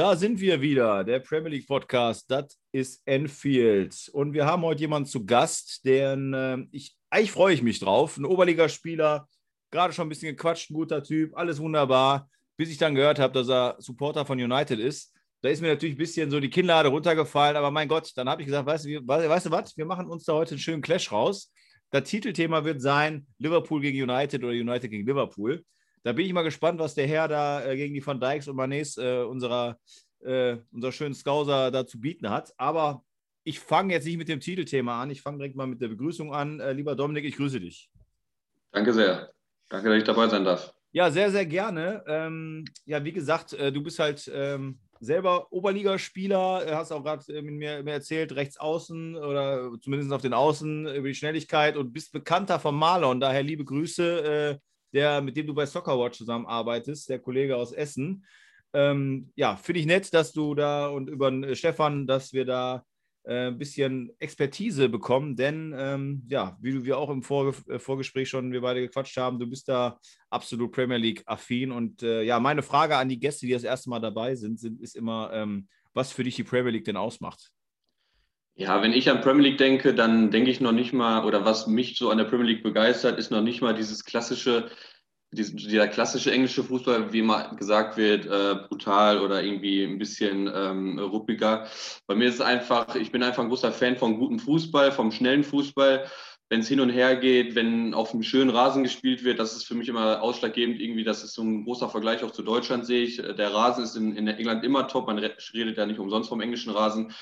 da sind wir wieder, der Premier League Podcast. Das ist Enfield. Und wir haben heute jemanden zu Gast, den äh, ich, eigentlich freue ich mich drauf. Ein Oberligaspieler, gerade schon ein bisschen gequatscht, ein guter Typ, alles wunderbar. Bis ich dann gehört habe, dass er Supporter von United ist. Da ist mir natürlich ein bisschen so die Kinnlade runtergefallen, aber mein Gott, dann habe ich gesagt, weißt du, weißt du was, wir machen uns da heute einen schönen Clash raus. Das Titelthema wird sein Liverpool gegen United oder United gegen Liverpool. Da bin ich mal gespannt, was der Herr da äh, gegen die Van Dijks und Manets, äh, unserer, äh, unser schönen Scouser, da zu bieten hat. Aber ich fange jetzt nicht mit dem Titelthema an. Ich fange direkt mal mit der Begrüßung an. Äh, lieber Dominik, ich grüße dich. Danke sehr. Danke, dass ich dabei sein darf. Ja, sehr, sehr gerne. Ähm, ja, wie gesagt, äh, du bist halt ähm, selber Oberligaspieler, äh, hast auch gerade mit mir, mir, erzählt, rechts außen oder zumindest auf den Außen über die Schnelligkeit und bist bekannter vom Maler und daher liebe Grüße der, mit dem du bei Soccerwatch zusammenarbeitest, der Kollege aus Essen. Ähm, ja, finde ich nett, dass du da und über äh, Stefan, dass wir da äh, ein bisschen Expertise bekommen, denn ähm, ja, wie wir auch im Vorge äh, Vorgespräch schon wir beide gequatscht haben, du bist da absolut Premier League affin und äh, ja, meine Frage an die Gäste, die das erste Mal dabei sind, sind ist immer, ähm, was für dich die Premier League denn ausmacht. Ja, wenn ich an Premier League denke, dann denke ich noch nicht mal, oder was mich so an der Premier League begeistert, ist noch nicht mal dieses klassische, dieser klassische englische Fußball, wie immer gesagt wird, äh, brutal oder irgendwie ein bisschen ähm, ruppiger. Bei mir ist es einfach, ich bin einfach ein großer Fan von gutem Fußball, vom schnellen Fußball. Wenn es hin und her geht, wenn auf einem schönen Rasen gespielt wird, das ist für mich immer ausschlaggebend. Irgendwie, das ist so ein großer Vergleich auch zu Deutschland, sehe ich. Der Rasen ist in, in England immer top. Man redet ja nicht umsonst vom englischen Rasen.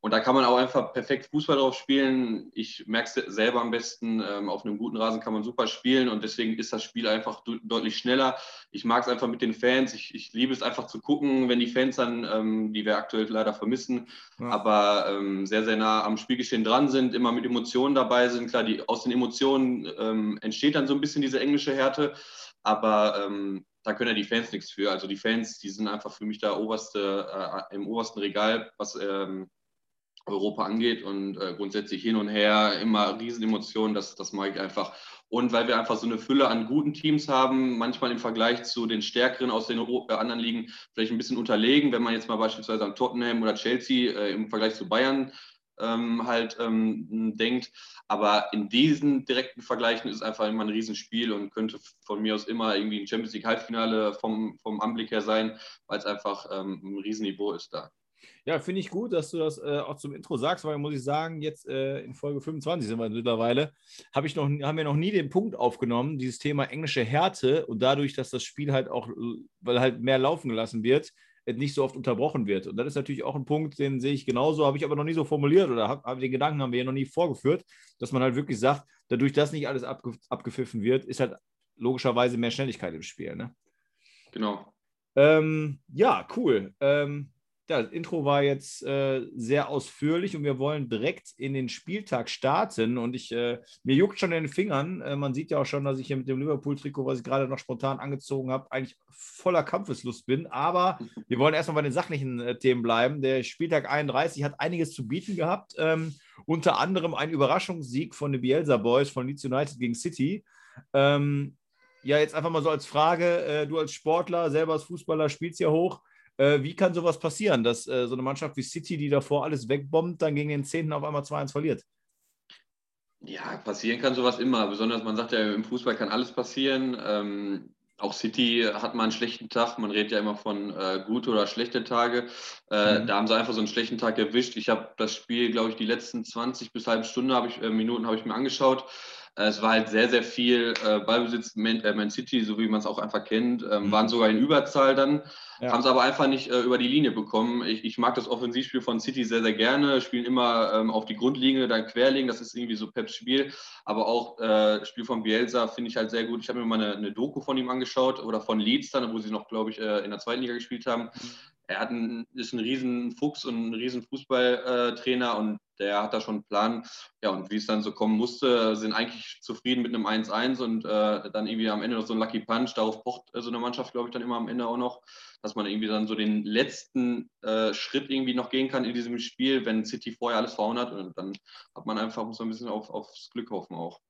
Und da kann man auch einfach perfekt Fußball drauf spielen. Ich merke es selber am besten. Ähm, auf einem guten Rasen kann man super spielen und deswegen ist das Spiel einfach deutlich schneller. Ich mag es einfach mit den Fans. Ich, ich, liebe es einfach zu gucken, wenn die Fans dann, ähm, die wir aktuell leider vermissen, ja. aber ähm, sehr, sehr nah am Spielgeschehen dran sind, immer mit Emotionen dabei sind. Klar, die, aus den Emotionen ähm, entsteht dann so ein bisschen diese englische Härte, aber ähm, da können ja die Fans nichts für. Also die Fans, die sind einfach für mich da oberste, äh, im obersten Regal, was ähm, Europa angeht und äh, grundsätzlich hin und her immer Riesenemotionen, das, das mag ich einfach. Und weil wir einfach so eine Fülle an guten Teams haben, manchmal im Vergleich zu den stärkeren aus den äh, anderen Ligen vielleicht ein bisschen unterlegen, wenn man jetzt mal beispielsweise an Tottenham oder Chelsea äh, im Vergleich zu Bayern ähm, halt ähm, denkt. Aber in diesen direkten Vergleichen ist es einfach immer ein Riesenspiel und könnte von mir aus immer irgendwie ein Champions League Halbfinale vom, vom Anblick her sein, weil es einfach ähm, ein Riesenniveau ist da. Ja, finde ich gut, dass du das äh, auch zum Intro sagst, weil muss ich sagen, jetzt äh, in Folge 25 sind wir mittlerweile, hab ich noch, haben wir noch nie den Punkt aufgenommen, dieses Thema englische Härte und dadurch, dass das Spiel halt auch, weil halt mehr laufen gelassen wird, nicht so oft unterbrochen wird. Und das ist natürlich auch ein Punkt, den sehe ich genauso, habe ich aber noch nie so formuliert oder hab, hab den Gedanken haben wir ja noch nie vorgeführt, dass man halt wirklich sagt, dadurch, dass nicht alles abge, abgepfiffen wird, ist halt logischerweise mehr Schnelligkeit im Spiel. Ne? Genau. Ähm, ja, cool. Ähm, ja, das Intro war jetzt äh, sehr ausführlich und wir wollen direkt in den Spieltag starten. Und ich, äh, mir juckt schon in den Fingern. Äh, man sieht ja auch schon, dass ich hier mit dem Liverpool-Trikot, was ich gerade noch spontan angezogen habe, eigentlich voller Kampfeslust bin. Aber wir wollen erstmal bei den sachlichen äh, Themen bleiben. Der Spieltag 31 hat einiges zu bieten gehabt. Ähm, unter anderem ein Überraschungssieg von den Bielsa Boys von Leeds United gegen City. Ähm, ja, jetzt einfach mal so als Frage: äh, Du als Sportler, selber als Fußballer, spielst ja hoch. Äh, wie kann sowas passieren, dass äh, so eine Mannschaft wie City, die davor alles wegbombt, dann gegen den Zehnten auf einmal 2-1 verliert? Ja, passieren kann sowas immer. Besonders, man sagt ja, im Fußball kann alles passieren. Ähm, auch City hat mal einen schlechten Tag. Man redet ja immer von äh, gute oder schlechte Tage. Äh, mhm. Da haben sie einfach so einen schlechten Tag erwischt. Ich habe das Spiel, glaube ich, die letzten 20 bis halbe Stunde habe ich, äh, Minuten habe ich mir angeschaut. Äh, es war halt sehr, sehr viel äh, Ballbesitz, Man, äh, Man, City, so wie man es auch einfach kennt, ähm, mhm. waren sogar in Überzahl dann, ja. haben es aber einfach nicht äh, über die Linie bekommen. Ich, ich, mag das Offensivspiel von City sehr, sehr gerne, spielen immer ähm, auf die Grundlinie, dann querlegen, das ist irgendwie so Peps Spiel, aber auch äh, Spiel von Bielsa finde ich halt sehr gut. Ich habe mir mal eine, eine, Doku von ihm angeschaut oder von Leeds dann, wo sie noch, glaube ich, äh, in der zweiten Liga gespielt haben. Mhm er hat einen, ist ein riesen Fuchs und ein riesen Fußballtrainer und der hat da schon einen Plan. Ja, und wie es dann so kommen musste, sind eigentlich zufrieden mit einem 1-1 und äh, dann irgendwie am Ende noch so ein Lucky Punch. Darauf pocht äh, so eine Mannschaft, glaube ich, dann immer am Ende auch noch, dass man irgendwie dann so den letzten äh, Schritt irgendwie noch gehen kann in diesem Spiel, wenn City vorher alles verhauen hat. Und dann hat man einfach, muss man ein bisschen auf, aufs Glück hoffen auch.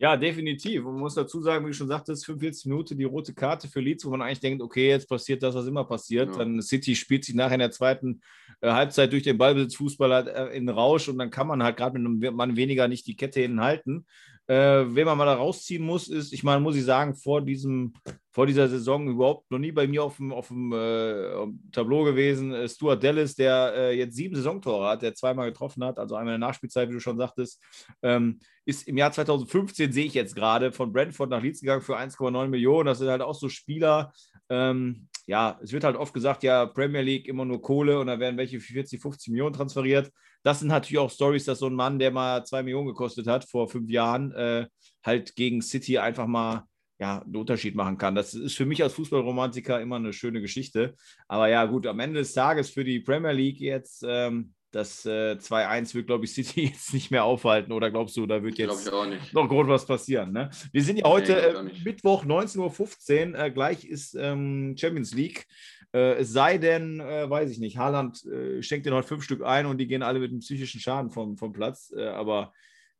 Ja, definitiv. Und man muss dazu sagen, wie du schon sagtest, 45 Minuten die rote Karte für Leeds, wo man eigentlich denkt, okay, jetzt passiert das, was immer passiert. Ja. Dann City spielt sich nachher in der zweiten äh, Halbzeit durch den Ballbesitz Fußball halt, äh, in Rausch und dann kann man halt gerade mit einem Mann weniger nicht die Kette hinhalten. Äh, wen man mal da rausziehen muss, ist, ich meine, muss ich sagen, vor, diesem, vor dieser Saison überhaupt noch nie bei mir auf dem, auf dem äh, Tableau gewesen. Äh, Stuart Dallas, der äh, jetzt sieben Saisontore hat, der zweimal getroffen hat, also einmal in der Nachspielzeit, wie du schon sagtest, ähm, ist im Jahr 2015, sehe ich jetzt gerade, von Brentford nach Leeds gegangen für 1,9 Millionen. Das sind halt auch so Spieler, ähm, ja, es wird halt oft gesagt, ja, Premier League immer nur Kohle und da werden welche für 40, 50 Millionen transferiert. Das sind natürlich auch Stories, dass so ein Mann, der mal 2 Millionen gekostet hat vor fünf Jahren, äh, halt gegen City einfach mal ja, einen Unterschied machen kann. Das ist für mich als Fußballromantiker immer eine schöne Geschichte. Aber ja, gut, am Ende des Tages für die Premier League jetzt, ähm, das äh, 2-1 wird, glaube ich, City jetzt nicht mehr aufhalten. Oder glaubst du, da wird jetzt noch groß was passieren? Ne? Wir sind ja heute nee, äh, Mittwoch 19.15 Uhr. Äh, gleich ist ähm, Champions League. Äh, es sei denn, äh, weiß ich nicht, Haaland äh, schenkt den heute fünf Stück ein und die gehen alle mit einem psychischen Schaden vom, vom Platz. aber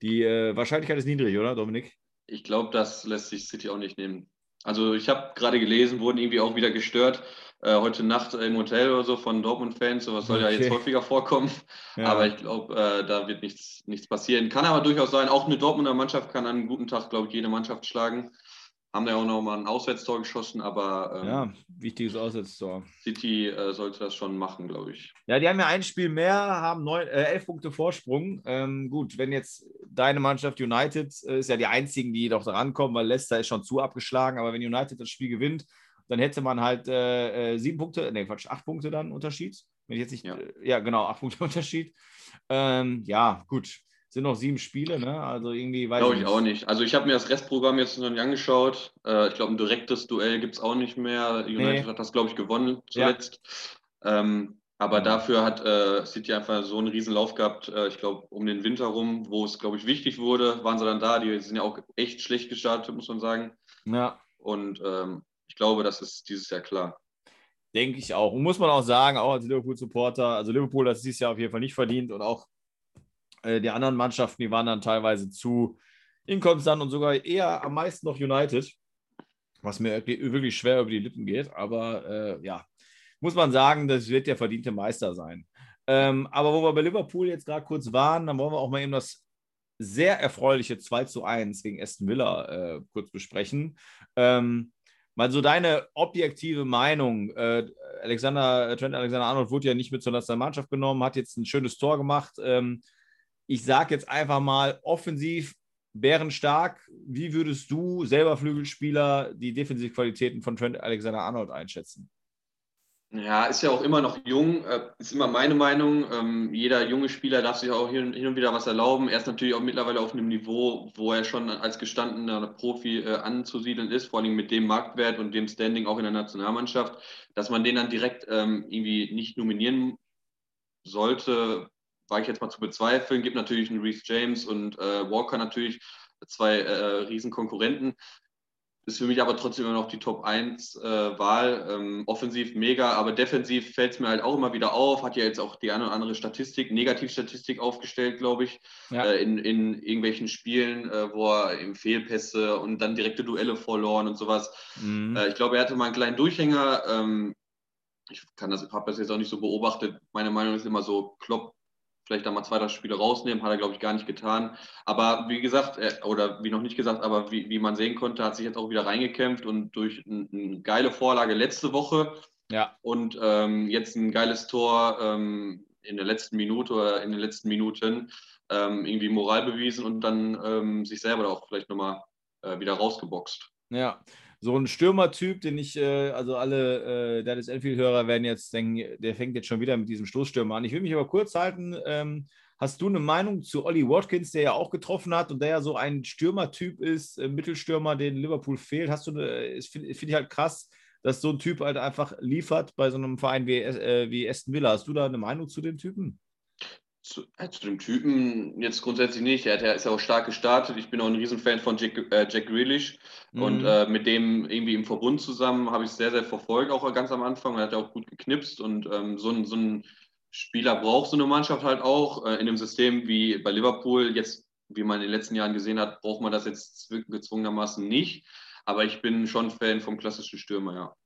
die Wahrscheinlichkeit ist niedrig, oder, Dominik? Ich glaube, das lässt sich City auch nicht nehmen. Also ich habe gerade gelesen, wurden irgendwie auch wieder gestört äh, heute Nacht im Hotel oder so von Dortmund-Fans. Sowas soll okay. ja jetzt häufiger vorkommen. Ja. Aber ich glaube, äh, da wird nichts, nichts passieren. Kann aber durchaus sein, auch eine Dortmunder Mannschaft kann an einem guten Tag, glaube ich, jede Mannschaft schlagen. Haben da auch noch mal ein Auswärtstor geschossen, aber ähm, ja, wichtiges Auswärtstor. City äh, sollte das schon machen, glaube ich. Ja, die haben ja ein Spiel mehr, haben neun, äh, elf Punkte Vorsprung. Ähm, gut, wenn jetzt deine Mannschaft United äh, ist ja die einzigen, die doch da rankommen, weil Leicester ist schon zu abgeschlagen, aber wenn United das Spiel gewinnt, dann hätte man halt äh, äh, sieben Punkte, nee, Quatsch, acht Punkte dann Unterschied. Wenn ich jetzt nicht, ja, äh, ja genau, acht Punkte Unterschied. Ähm, ja, gut. Sind noch sieben Spiele, ne? Also irgendwie weiß Glaube ich auch nicht. Also ich habe mir das Restprogramm jetzt noch nicht angeschaut. Äh, ich glaube, ein direktes Duell gibt es auch nicht mehr. United nee. hat das, glaube ich, gewonnen zuletzt. Ja. Ähm, aber ja. dafür hat äh, City einfach so einen riesen Lauf gehabt, äh, ich glaube, um den Winter rum, wo es, glaube ich, wichtig wurde, waren sie dann da. Die sind ja auch echt schlecht gestartet, muss man sagen. Ja. Und ähm, ich glaube, das ist dieses Jahr klar. Denke ich auch. Und muss man auch sagen, auch als Liverpool-Supporter, also Liverpool hat es dieses Jahr auf jeden Fall nicht verdient und auch äh, die anderen Mannschaften, die waren dann teilweise zu inkonstant und sogar eher am meisten noch United, was mir wirklich schwer über die Lippen geht. Aber äh, ja, muss man sagen, das wird der verdiente Meister sein. Ähm, aber wo wir bei Liverpool jetzt gerade kurz waren, dann wollen wir auch mal eben das sehr erfreuliche 2 zu 1 gegen Aston Villa äh, kurz besprechen. Ähm, Mal so deine objektive Meinung. Äh, Alexander, Trent Alexander Arnold wurde ja nicht mit zur Nationalmannschaft genommen, hat jetzt ein schönes Tor gemacht. Ähm, ich sage jetzt einfach mal offensiv bärenstark. Wie würdest du selber Flügelspieler die Defensivqualitäten von Trent Alexander Arnold einschätzen? Ja, ist ja auch immer noch jung, äh, ist immer meine Meinung. Ähm, jeder junge Spieler darf sich auch hin, und wieder was erlauben. Er ist natürlich auch mittlerweile auf einem Niveau, wo er schon als gestandener Profi äh, anzusiedeln ist, vor allem mit dem Marktwert und dem Standing auch in der Nationalmannschaft, dass man den dann direkt ähm, irgendwie nicht nominieren sollte, war ich jetzt mal zu bezweifeln. Gibt natürlich einen Reece James und äh, Walker natürlich zwei äh, Riesenkonkurrenten. Ist für mich aber trotzdem immer noch die Top 1 äh, Wahl. Ähm, offensiv mega, aber defensiv fällt es mir halt auch immer wieder auf. Hat ja jetzt auch die eine oder andere Statistik, Negativstatistik aufgestellt, glaube ich, ja. äh, in, in irgendwelchen Spielen, äh, wo er im Fehlpässe und dann direkte Duelle verloren und sowas. Mhm. Äh, ich glaube, er hatte mal einen kleinen Durchhänger. Ähm, ich kann das, habe das jetzt auch nicht so beobachtet. Meine Meinung ist immer so, Klopp vielleicht da mal zwei, drei Spiele rausnehmen, hat er, glaube ich, gar nicht getan. Aber wie gesagt, äh, oder wie noch nicht gesagt, aber wie, wie man sehen konnte, hat sich jetzt auch wieder reingekämpft und durch eine ein geile Vorlage letzte Woche ja. und ähm, jetzt ein geiles Tor ähm, in der letzten Minute oder in den letzten Minuten ähm, irgendwie Moral bewiesen und dann ähm, sich selber auch vielleicht nochmal äh, wieder rausgeboxt. Ja, so ein Stürmertyp, den ich, äh, also alle äh, Dallas Enfield-Hörer werden jetzt denken, der fängt jetzt schon wieder mit diesem Stoßstürmer an. Ich will mich aber kurz halten. Ähm, hast du eine Meinung zu Ollie Watkins, der ja auch getroffen hat und der ja so ein Stürmertyp ist, äh, Mittelstürmer, den Liverpool fehlt? Hast du, eine, finde find ich halt krass, dass so ein Typ halt einfach liefert bei so einem Verein wie, äh, wie Aston Villa. Hast du da eine Meinung zu dem Typen? Zu, äh, zu, dem Typen jetzt grundsätzlich nicht. Er, hat, er ist ja auch stark gestartet. Ich bin auch ein Riesenfan von Jack, äh, Jack Grealish. Mhm. Und äh, mit dem irgendwie im Verbund zusammen habe ich es sehr, sehr verfolgt, auch ganz am Anfang. Er hat ja auch gut geknipst. Und ähm, so, ein, so ein Spieler braucht so eine Mannschaft halt auch. Äh, in dem System wie bei Liverpool, jetzt, wie man in den letzten Jahren gesehen hat, braucht man das jetzt gezwungenermaßen nicht. Aber ich bin schon Fan vom klassischen Stürmer, ja.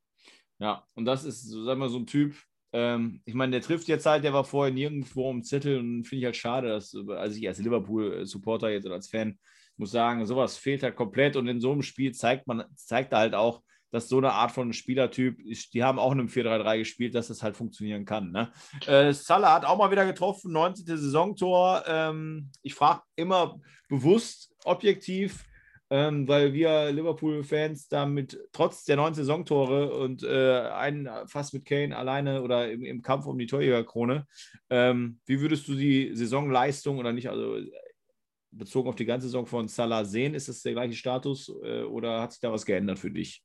Ja, und das ist, sagen wir, so ein Typ, ähm, ich meine, der trifft jetzt halt, der war vorher nirgendwo im Zettel und finde ich halt schade, dass, also ich als Liverpool-Supporter jetzt oder als Fan muss sagen, sowas fehlt halt komplett und in so einem Spiel zeigt man, zeigt er halt auch, dass so eine Art von Spielertyp, die haben auch in einem 4-3-3 gespielt, dass das halt funktionieren kann. Ne? Äh, Salah hat auch mal wieder getroffen, 19. Saisontor. Ähm, ich frage immer bewusst, objektiv, ähm, weil wir Liverpool-Fans damit trotz der neun Saisontore und äh, einen fast mit Kane alleine oder im, im Kampf um die Torjägerkrone, ähm, wie würdest du die Saisonleistung oder nicht, also bezogen auf die ganze Saison von Salah sehen? Ist das der gleiche Status äh, oder hat sich da was geändert für dich?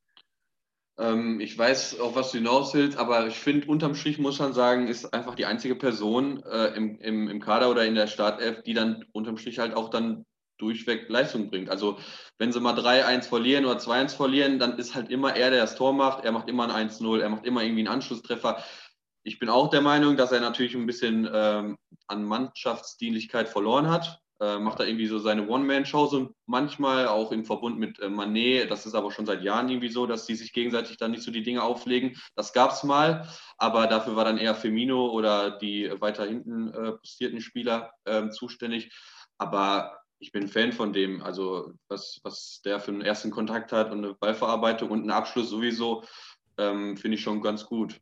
Ähm, ich weiß, auf was du hinaus willst, aber ich finde, unterm Strich muss man sagen, ist einfach die einzige Person äh, im, im, im Kader oder in der Startelf, die dann unterm Strich halt auch dann durchweg Leistung bringt. Also wenn sie mal 3-1 verlieren oder 2-1 verlieren, dann ist halt immer er, der das Tor macht. Er macht immer ein 1-0, er macht immer irgendwie einen Anschlusstreffer. Ich bin auch der Meinung, dass er natürlich ein bisschen ähm, an Mannschaftsdienlichkeit verloren hat. Äh, macht da irgendwie so seine One-Man-Show so manchmal auch im Verbund mit äh, Manet. Das ist aber schon seit Jahren irgendwie so, dass sie sich gegenseitig dann nicht so die Dinge auflegen. Das gab es mal, aber dafür war dann eher Firmino oder die weiter hinten äh, postierten Spieler ähm, zuständig. Aber ich bin Fan von dem, also was, was der für einen ersten Kontakt hat und eine Ballverarbeitung und einen Abschluss sowieso, ähm, finde ich schon ganz gut.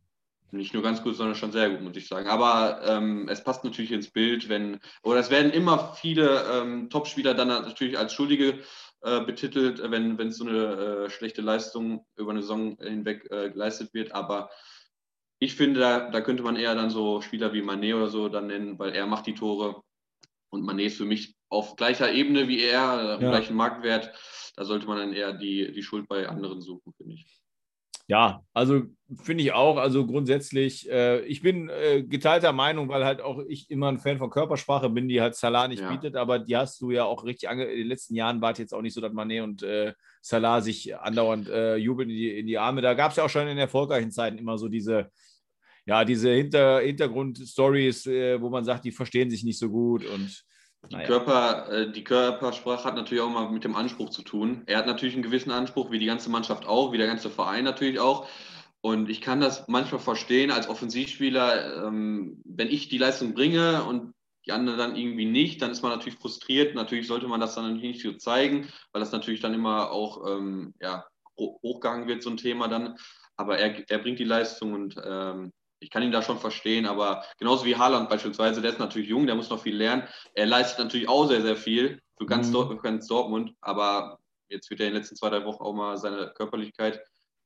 Nicht nur ganz gut, sondern schon sehr gut, muss ich sagen. Aber ähm, es passt natürlich ins Bild, wenn, oder es werden immer viele ähm, Topspieler dann natürlich als Schuldige äh, betitelt, wenn, wenn so eine äh, schlechte Leistung über eine Saison hinweg äh, geleistet wird. Aber ich finde, da, da könnte man eher dann so Spieler wie Manet oder so dann nennen, weil er macht die Tore und Manet ist für mich auf gleicher Ebene wie er, ja. gleichen Marktwert. Da sollte man dann eher die, die Schuld bei anderen suchen, finde ich. Ja, also finde ich auch. Also grundsätzlich, äh, ich bin äh, geteilter Meinung, weil halt auch ich immer ein Fan von Körpersprache bin, die halt Salah nicht ja. bietet, aber die hast du ja auch richtig ange. In den letzten Jahren war es jetzt auch nicht so, dass Mané und äh, Salah sich andauernd äh, jubeln in die, in die Arme. Da gab es ja auch schon in erfolgreichen Zeiten immer so diese, ja, diese Hinter Hintergrundstories, äh, wo man sagt, die verstehen sich nicht so gut und die, naja. Körper, äh, die Körpersprache hat natürlich auch mal mit dem Anspruch zu tun. Er hat natürlich einen gewissen Anspruch, wie die ganze Mannschaft auch, wie der ganze Verein natürlich auch. Und ich kann das manchmal verstehen als Offensivspieler, ähm, wenn ich die Leistung bringe und die anderen dann irgendwie nicht, dann ist man natürlich frustriert. Natürlich sollte man das dann nicht so zeigen, weil das natürlich dann immer auch ähm, ja, hochgehangen wird, so ein Thema dann. Aber er, er bringt die Leistung und ähm, ich kann ihn da schon verstehen, aber genauso wie Haaland beispielsweise, der ist natürlich jung, der muss noch viel lernen. Er leistet natürlich auch sehr, sehr viel für ganz, mhm. Dort, ganz Dortmund, aber jetzt wird er in den letzten zwei, drei Wochen auch mal seine Körperlichkeit,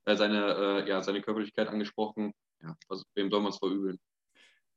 äh, seine, äh, ja, seine Körperlichkeit angesprochen. Ja, was, wem soll man es verübeln?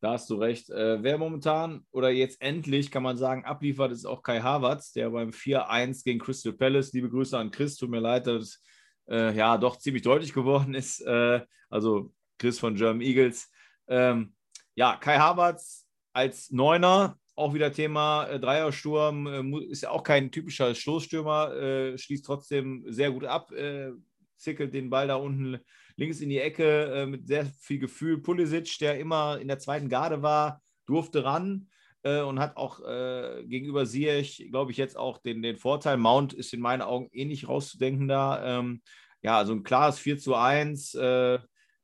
Da hast du recht. Äh, wer momentan oder jetzt endlich, kann man sagen, abliefert, ist auch Kai Havertz, der beim 4-1 gegen Crystal Palace, liebe Grüße an Chris, tut mir leid, dass äh, ja doch ziemlich deutlich geworden ist. Äh, also Chris von German Eagles. Ähm, ja, Kai Havertz als Neuner, auch wieder Thema äh, Dreiersturm, äh, ist ja auch kein typischer Stoßstürmer, äh, schließt trotzdem sehr gut ab, äh, zickelt den Ball da unten links in die Ecke äh, mit sehr viel Gefühl. Pulisic, der immer in der zweiten Garde war, durfte ran äh, und hat auch gegenüber Ziyech, glaube ich, jetzt auch den, den Vorteil. Mount ist in meinen Augen ähnlich rauszudenken da. Ähm, ja, also ein klares 4 zu 1.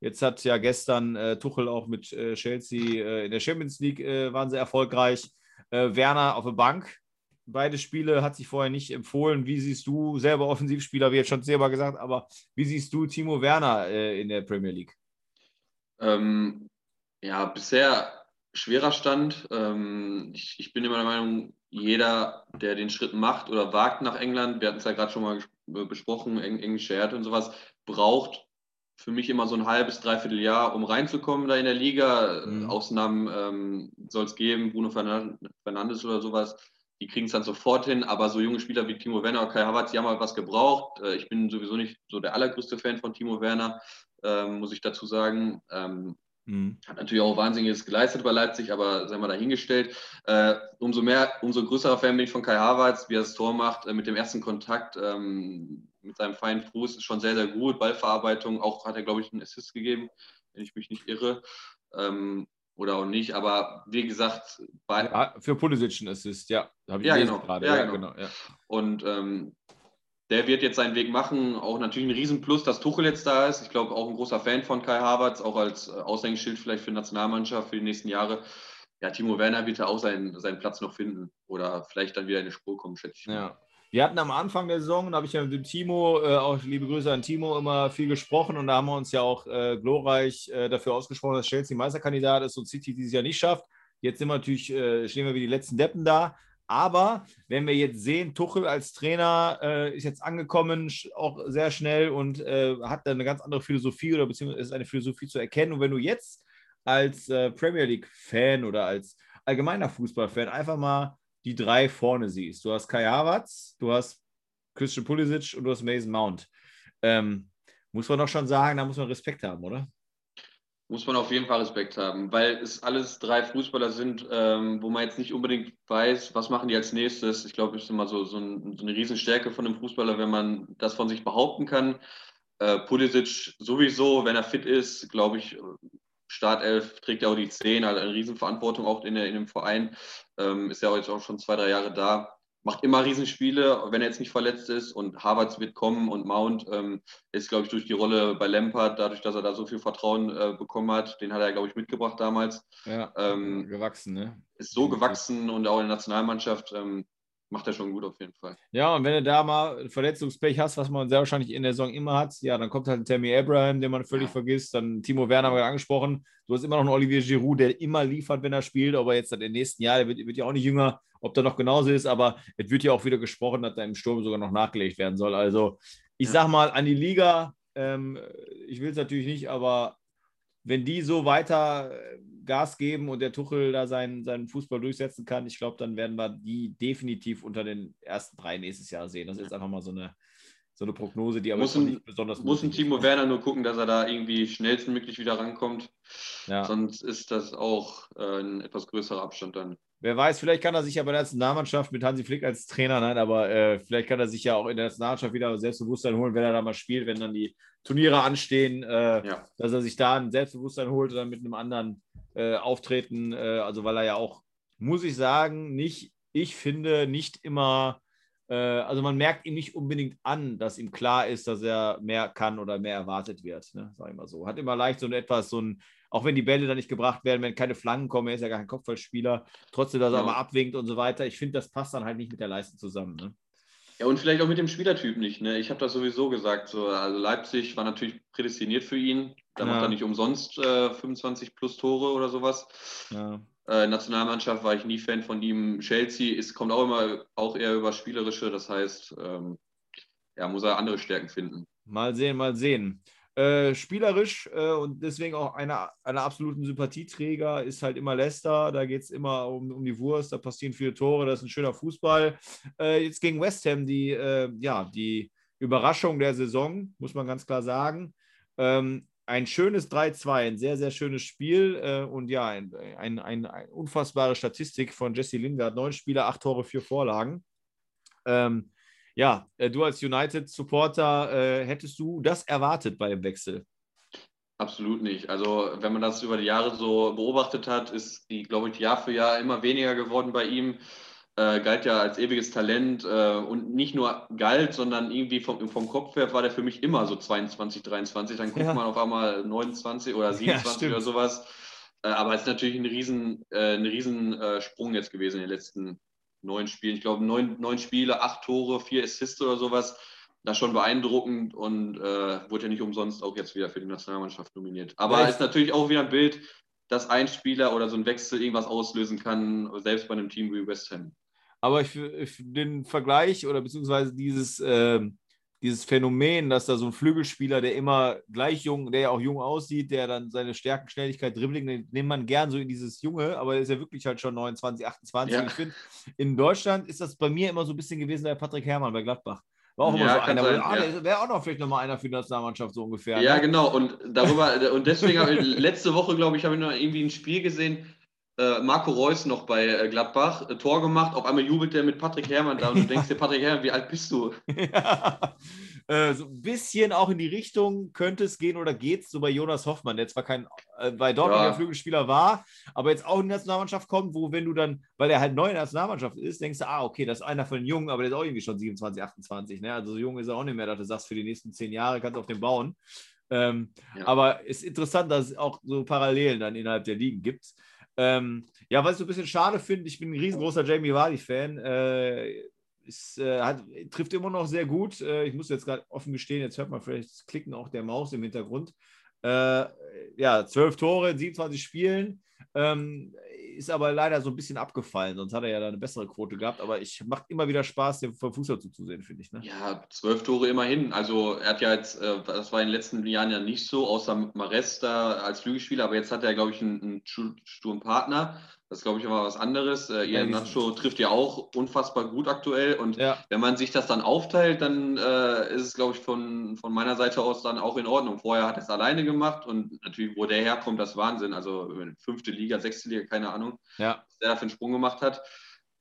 Jetzt hat ja gestern äh, Tuchel auch mit äh, Chelsea äh, in der Champions League äh, waren sie erfolgreich. Äh, Werner auf der Bank. Beide Spiele hat sich vorher nicht empfohlen. Wie siehst du, selber Offensivspieler, wie jetzt schon selber gesagt, aber wie siehst du Timo Werner äh, in der Premier League? Ähm, ja, bisher schwerer Stand. Ähm, ich, ich, bin immer der Meinung, jeder, der den Schritt macht oder wagt nach England, wir hatten es ja gerade schon mal besprochen, eng, englische Erde und sowas, braucht für mich immer so ein halbes, dreiviertel Jahr, um reinzukommen da in der Liga. Mhm. Ausnahmen ähm, soll es geben, Bruno Fernandes oder sowas. Die kriegen es dann sofort hin, aber so junge Spieler wie Timo Werner oder Kai Havertz, die haben halt was gebraucht. Äh, ich bin sowieso nicht so der allergrößte Fan von Timo Werner, ähm, muss ich dazu sagen. Ähm, Mhm. Hat natürlich auch Wahnsinniges geleistet bei Leipzig, aber sei mal dahingestellt. Äh, umso mehr, umso größerer Fan bin ich von Kai Havertz, wie er das Tor macht, äh, mit dem ersten Kontakt, ähm, mit seinem feinen Fuß, ist schon sehr, sehr gut. Ballverarbeitung, auch hat er, glaube ich, einen Assist gegeben, wenn ich mich nicht irre. Ähm, oder auch nicht, aber wie gesagt, bei. Ja, für Pulisic ein Assist, ja. Habe ich ja, genau. gerade. Ja, ja, genau. genau ja. Und ähm, der wird jetzt seinen Weg machen. Auch natürlich ein Riesenplus, dass Tuchel jetzt da ist. Ich glaube, auch ein großer Fan von Kai Havertz, auch als äh, Aushängeschild vielleicht für die Nationalmannschaft für die nächsten Jahre. Ja, Timo Werner wird da auch seinen, seinen Platz noch finden oder vielleicht dann wieder in die Spur kommen, schätze ich. Ja. Wir hatten am Anfang der Saison, da habe ich ja mit dem Timo, äh, auch liebe Grüße an Timo, immer viel gesprochen und da haben wir uns ja auch äh, glorreich äh, dafür ausgesprochen, dass Chelsea Meisterkandidat ist und City dieses Jahr nicht schafft. Jetzt sind wir natürlich, äh, stehen wir wie die letzten Deppen da. Aber wenn wir jetzt sehen, Tuchel als Trainer äh, ist jetzt angekommen, auch sehr schnell und äh, hat dann eine ganz andere Philosophie oder beziehungsweise ist eine Philosophie zu erkennen. Und wenn du jetzt als Premier League-Fan oder als allgemeiner Fußballfan einfach mal die drei vorne siehst, du hast Kai Havertz, du hast Christian Pulisic und du hast Mason Mount, ähm, muss man doch schon sagen, da muss man Respekt haben, oder? muss man auf jeden Fall Respekt haben, weil es alles drei Fußballer sind, ähm, wo man jetzt nicht unbedingt weiß, was machen die als nächstes. Ich glaube, es ist immer so, so, ein, so, eine Riesenstärke von einem Fußballer, wenn man das von sich behaupten kann. Äh, Pulisic sowieso, wenn er fit ist, glaube ich, Startelf trägt ja auch die 10, also eine Riesenverantwortung auch in, der, in dem Verein. Ähm, ist ja jetzt auch schon zwei, drei Jahre da macht immer Riesenspiele, wenn er jetzt nicht verletzt ist. Und Harvards wird kommen und Mount ähm, ist, glaube ich, durch die Rolle bei Lampard, dadurch, dass er da so viel Vertrauen äh, bekommen hat, den hat er, glaube ich, mitgebracht damals. Ja, ähm, gewachsen, ne? Ist so gewachsen und auch in der Nationalmannschaft. Macht er schon gut auf jeden Fall. Ja, und wenn du da mal Verletzungspech hast, was man sehr wahrscheinlich in der Saison immer hat, ja, dann kommt halt ein Tammy Abraham, den man völlig ja. vergisst, dann Timo Werner haben wir angesprochen. Du hast immer noch einen Olivier Giroud, der immer liefert, wenn er spielt, aber jetzt dann im nächsten Jahr, der wird, wird ja auch nicht jünger, ob der noch genauso ist, aber es wird ja auch wieder gesprochen, dass da im Sturm sogar noch nachgelegt werden soll. Also ich ja. sag mal an die Liga, ähm, ich will es natürlich nicht, aber wenn die so weiter äh, Gas geben und der Tuchel da seinen, seinen Fußball durchsetzen kann, ich glaube, dann werden wir die definitiv unter den ersten drei nächstes Jahr sehen. Das ist jetzt einfach mal so eine, so eine Prognose, die aber muss nicht besonders Muss ein Timo Werner nur gucken, dass er da irgendwie schnellstmöglich wieder rankommt. Ja. Sonst ist das auch äh, ein etwas größerer Abstand dann. Wer weiß, vielleicht kann er sich ja bei der Nationalmannschaft mit Hansi Flick als Trainer, nein, aber äh, vielleicht kann er sich ja auch in der Nationalmannschaft wieder Selbstbewusstsein holen, wenn er da mal spielt, wenn dann die Turniere anstehen, äh, ja. dass er sich da ein Selbstbewusstsein holt oder mit einem anderen äh, Auftreten. Äh, also, weil er ja auch, muss ich sagen, nicht, ich finde, nicht immer, äh, also man merkt ihm nicht unbedingt an, dass ihm klar ist, dass er mehr kann oder mehr erwartet wird, ne? sag ich mal so. Hat immer leicht so ein etwas, so ein, auch wenn die Bälle dann nicht gebracht werden, wenn keine Flanken kommen, er ist ja gar kein Kopfballspieler, trotzdem, dass er ja. mal abwinkt und so weiter. Ich finde, das passt dann halt nicht mit der Leistung zusammen. Ne? Ja, und vielleicht auch mit dem Spielertyp nicht. Ne? Ich habe das sowieso gesagt. So, also Leipzig war natürlich prädestiniert für ihn. Da ja. macht er nicht umsonst äh, 25 plus Tore oder sowas. Ja. Äh, Nationalmannschaft war ich nie Fan von ihm. Chelsea ist, kommt auch immer auch eher über Spielerische. Das heißt, ähm, ja, muss er andere Stärken finden. Mal sehen, mal sehen. Äh, spielerisch äh, und deswegen auch einer eine absoluten Sympathieträger ist halt immer Leicester. Da geht es immer um, um die Wurst, da passieren viele Tore, das ist ein schöner Fußball. Äh, jetzt gegen West Ham die, äh, ja, die Überraschung der Saison, muss man ganz klar sagen. Ähm, ein schönes 3-2, ein sehr, sehr schönes Spiel äh, und ja, ein, ein, ein, eine unfassbare Statistik von Jesse Lingard. Neun Spieler, acht Tore, vier Vorlagen. Ähm, ja, äh, du als United-Supporter, äh, hättest du das erwartet bei dem Wechsel? Absolut nicht. Also, wenn man das über die Jahre so beobachtet hat, ist die, glaube ich, Jahr für Jahr immer weniger geworden bei ihm. Äh, galt ja als ewiges Talent äh, und nicht nur galt, sondern irgendwie vom, vom Kopf her war der für mich immer so 22, 23. Dann guckt ja. man auf einmal 29 oder 27 ja, oder sowas. Äh, aber es ist natürlich ein riesen, äh, ein riesen Sprung jetzt gewesen in den letzten neun Spielen. Ich glaube, neun, neun Spiele, acht Tore, vier Assists oder sowas. Das ist schon beeindruckend und äh, wurde ja nicht umsonst auch jetzt wieder für die Nationalmannschaft nominiert. Aber es ist natürlich auch wieder ein Bild, dass ein Spieler oder so ein Wechsel irgendwas auslösen kann, selbst bei einem Team wie West Ham. Aber ich, ich den Vergleich oder beziehungsweise dieses, äh, dieses Phänomen, dass da so ein Flügelspieler, der immer gleich jung, der ja auch jung aussieht, der dann seine Stärken, Schnelligkeit, Dribbling, den nimmt man gern so in dieses Junge, aber er ist ja wirklich halt schon 29, 28. Ja. Ich finde, in Deutschland ist das bei mir immer so ein bisschen gewesen bei Patrick Herrmann bei Gladbach. War auch immer Ja, so einer, sein, ah, ja. der wäre auch noch vielleicht nochmal einer für die Nationalmannschaft so ungefähr. Ja, ne? genau. Und darüber, und deswegen habe ich letzte Woche, glaube ich, habe ich noch irgendwie ein Spiel gesehen. Äh, Marco Reus noch bei äh, Gladbach, äh, Tor gemacht. Auf einmal jubelt der mit Patrick Herrmann da und du denkst dir, Patrick Herrmann, wie alt bist du? Ja. Äh, so ein bisschen auch in die Richtung könnte es gehen oder geht es so bei Jonas Hoffmann, der zwar kein äh, bei Dortmund Ja. der Flügelspieler war, aber jetzt auch in die Nationalmannschaft kommt, wo wenn du dann, weil er halt neu in der Nationalmannschaft ist, denkst du, ah, okay, das ist einer von den Jungen, aber der ist auch irgendwie schon 27, 28, ne? Also so jung ist er auch nicht mehr, dass du sagst, für die nächsten zehn Jahre kannst du auf den bauen. Ähm, Ja. Aber es ist interessant, dass es auch so Parallelen dann innerhalb der Ligen gibt. Ähm, ja, was ich so ein bisschen schade finde, ich bin ein riesengroßer Jamie Vardy-Fan. Äh, ist, äh, hat, trifft immer noch sehr gut. Äh, ich muss jetzt gerade offen gestehen, jetzt hört man vielleicht das Klicken auch der Maus im Hintergrund. Äh, ja, zwölf Tore in 27 Spielen. Ähm, ist aber leider so ein bisschen abgefallen, sonst hat er ja da eine bessere Quote gehabt. Aber ich macht immer wieder Spaß, dem vom Fußball zuzusehen, finde ich. Ne? Ja, zwölf Tore immerhin. Also er hat ja jetzt, äh, das war in den letzten Jahren ja nicht so, außer Mares da als Flügelspieler, aber jetzt hat er, glaube ich, einen, einen Stu- Sturmpartner. Das ist, glaube ich, immer was anderes. Äh, Ian Nacho trifft ja auch unfassbar gut aktuell und Ja, wenn man sich das dann aufteilt, dann äh, ist es, glaube ich, von, von meiner Seite aus dann auch in Ordnung. Vorher hat er es alleine gemacht und natürlich, wo der herkommt, das Wahnsinn. Also fünfte Liga, sechste Liga, keine Ahnung, ja. was der da für einen Sprung gemacht hat.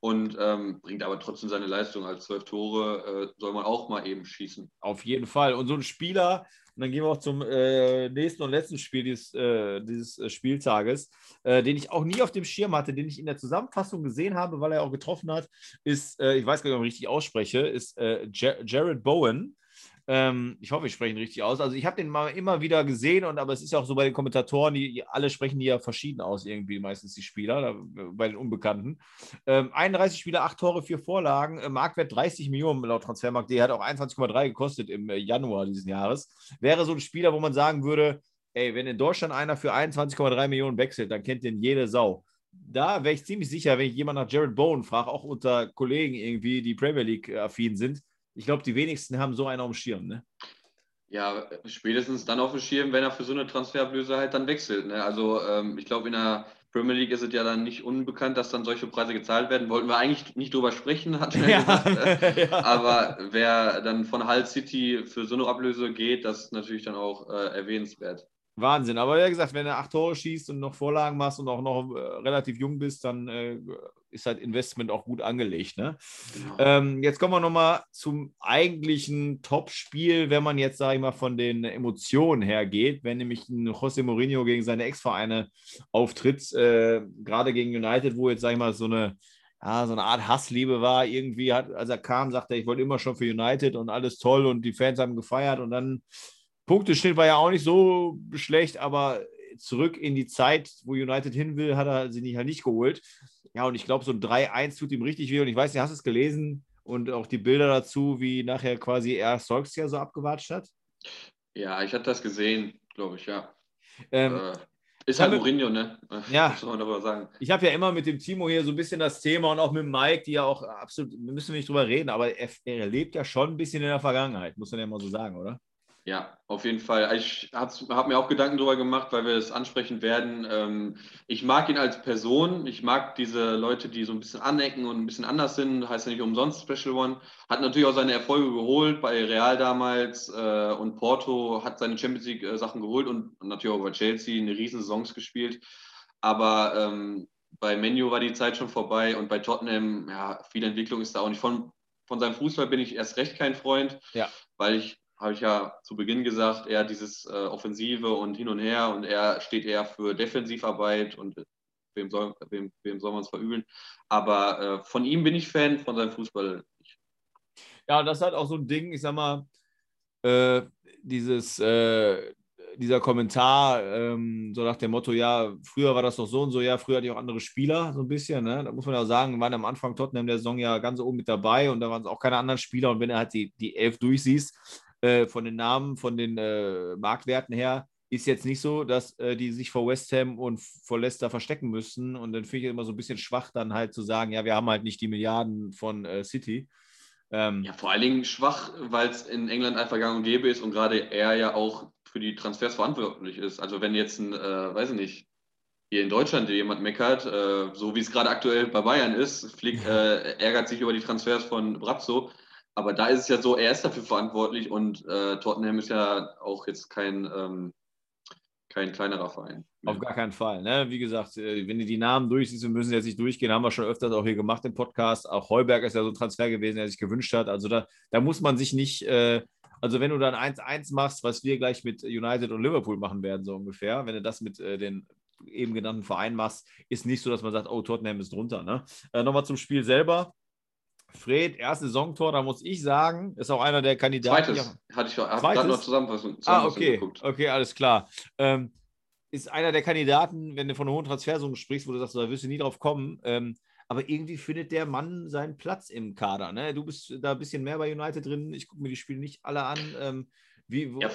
Und ähm, bringt aber trotzdem seine Leistung. Als zwölf Tore äh, soll man auch mal eben schießen. Auf jeden Fall. Und so ein Spieler, und dann gehen wir auch zum äh, nächsten und letzten Spiel dieses, äh, dieses äh, Spieltages, äh, den ich auch nie auf dem Schirm hatte, den ich in der Zusammenfassung gesehen habe, weil er auch getroffen hat, ist, äh, ich weiß gar nicht, ob ich richtig ausspreche, ist äh, Jar- Jared Bowen. Ähm, ich hoffe, ich spreche ihn richtig aus. Also ich habe den mal immer wieder gesehen, und aber es ist auch so bei den Kommentatoren, die, die alle sprechen die ja verschieden aus, irgendwie meistens die Spieler, da, bei den Unbekannten. Ähm, 31 Spieler, 8 Tore, 4 Vorlagen, äh, Marktwert 30 Millionen laut Transfermarkt.de, hat auch 21,3 gekostet im äh, Januar dieses Jahres. Wäre so ein Spieler, wo man sagen würde, ey, wenn in Deutschland einer für 21,3 Millionen wechselt, dann kennt den jede Sau. Da wäre ich ziemlich sicher, wenn ich jemanden nach Jared Bowen frage, auch unter Kollegen irgendwie, die Premier League-affin sind. Ich glaube, die wenigsten haben so einen auf dem Schirm. Ne? Ja, spätestens dann auf dem Schirm, wenn er für so eine Transferablöse halt dann wechselt. Ne? Also ähm, ich glaube, in der Premier League ist es ja dann nicht unbekannt, dass dann solche Preise gezahlt werden. Wollten wir eigentlich nicht drüber sprechen, hat er gesagt. Äh, ja. Aber wer dann von Hull City für so eine Ablöse geht, das ist natürlich dann auch äh, erwähnenswert. Wahnsinn. Aber wie gesagt, wenn du acht Tore schießt und noch Vorlagen machst und auch noch äh, relativ jung bist, dann äh, ist halt Investment auch gut angelegt. Ne? Genau. Ähm, jetzt kommen wir nochmal zum eigentlichen Top-Spiel, wenn man jetzt, sage ich mal, von den Emotionen her geht, wenn nämlich ein José Mourinho gegen seine Ex-Vereine auftritt, äh, gerade gegen United, wo jetzt, sage ich mal, so eine, ja, so eine Art Hassliebe war. Irgendwie hat, als er kam, sagte er, ich wollte immer schon für United und alles toll und die Fans haben gefeiert und dann Punkteschnitt war ja auch nicht so schlecht, aber zurück in die Zeit, wo United hin will, hat er sie nicht, halt nicht geholt. Ja, und ich glaube, so ein 3-1 tut ihm richtig weh. Und ich weiß nicht, hast du es gelesen und auch die Bilder dazu, wie nachher quasi er Solskjaer so abgewatscht hat? Ja, ich hatte das gesehen, glaube ich, ja. Ähm, äh, ist halt Mourinho, ne? Ja. Soll man darüber sagen? ich habe ja immer mit dem Timo hier so ein bisschen das Thema und auch mit Mike, die ja auch absolut, wir müssen nicht drüber reden, aber er, er lebt ja schon ein bisschen in der Vergangenheit, muss man ja mal so sagen, oder? Ja, auf jeden Fall. Ich habe mir auch Gedanken darüber gemacht, weil wir es ansprechen werden. Ähm, ich mag ihn als Person. Ich mag diese Leute, die so ein bisschen anecken und ein bisschen anders sind. Heißt ja nicht umsonst Special One. Hat natürlich auch seine Erfolge geholt bei Real damals äh, und Porto hat seine Champions League äh, Sachen geholt und natürlich auch bei Chelsea eine riesen Saisons gespielt. Aber ähm, bei Menu war die Zeit schon vorbei und bei Tottenham, ja, viel Entwicklung ist da auch nicht. Von, von seinem Fußball bin ich erst recht kein Freund, Ja. weil ich habe ich ja zu Beginn gesagt, eher dieses äh, Offensive und hin und her und er steht eher für Defensivarbeit und wem soll, wem, wem soll man es verübeln. Aber äh, von ihm bin ich Fan, von seinem Fußball nicht. Ja, das ist halt auch so ein Ding, ich sag mal, äh, dieses, äh, dieser Kommentar, ähm, so nach dem Motto, ja, früher war das doch so und so, ja, früher hatte ich auch andere Spieler, so ein bisschen, ne? Da muss man ja sagen, waren am Anfang Tottenham der Saison ja ganz oben mit dabei und da waren es auch keine anderen Spieler und wenn du halt die, die Elf durchsiehst, äh, von den Namen, von den äh, Marktwerten her, ist jetzt nicht so, dass äh, die sich vor West Ham und vor Leicester verstecken müssen und dann finde ich immer so ein bisschen schwach, dann halt zu sagen, ja, wir haben halt nicht die Milliarden von äh, City. Ähm, Ja, vor allen Dingen schwach, weil es in England einfach gang und gäbe ist und gerade er ja auch für die Transfers verantwortlich ist. Also wenn jetzt ein, äh, weiß ich nicht, hier in Deutschland jemand meckert, äh, so wie es gerade aktuell bei Bayern ist, fliegt, äh, ärgert sich über die Transfers von Brazzo. Aber da ist es ja so, er ist dafür verantwortlich und äh, Tottenham ist ja auch jetzt kein, ähm, kein kleinerer Verein. Auf gar keinen Fall. Ne? Wie gesagt, äh, wenn du die Namen durchsiehst, müssen jetzt nicht durchgehen, haben wir schon öfters auch hier gemacht im Podcast. Auch Heuberg ist ja so ein Transfer gewesen, der sich gewünscht hat. Also da, da muss man sich nicht, äh, also wenn du dann 1-1 machst, was wir gleich mit United und Liverpool machen werden, so ungefähr, wenn du das mit äh, den eben genannten Vereinen machst, ist nicht so, dass man sagt, oh, Tottenham ist drunter. Ne? Äh, Nochmal zum Spiel selber. Fred, erstes Saisontor, da muss ich sagen, ist auch einer der Kandidaten. Zweites, hatte ich gerade noch zusammenfassen. Ah, okay, geguckt. okay, alles klar. Ähm, ist einer der Kandidaten, wenn du von einer hohen Transfersumme sprichst, wo du sagst, da wirst du nie drauf kommen. Ähm, aber irgendwie findet der Mann seinen Platz im Kader. Ne? Du bist da ein bisschen mehr bei United drin. Ich gucke mir die Spiele nicht alle an. Ähm, wie, wo, ja.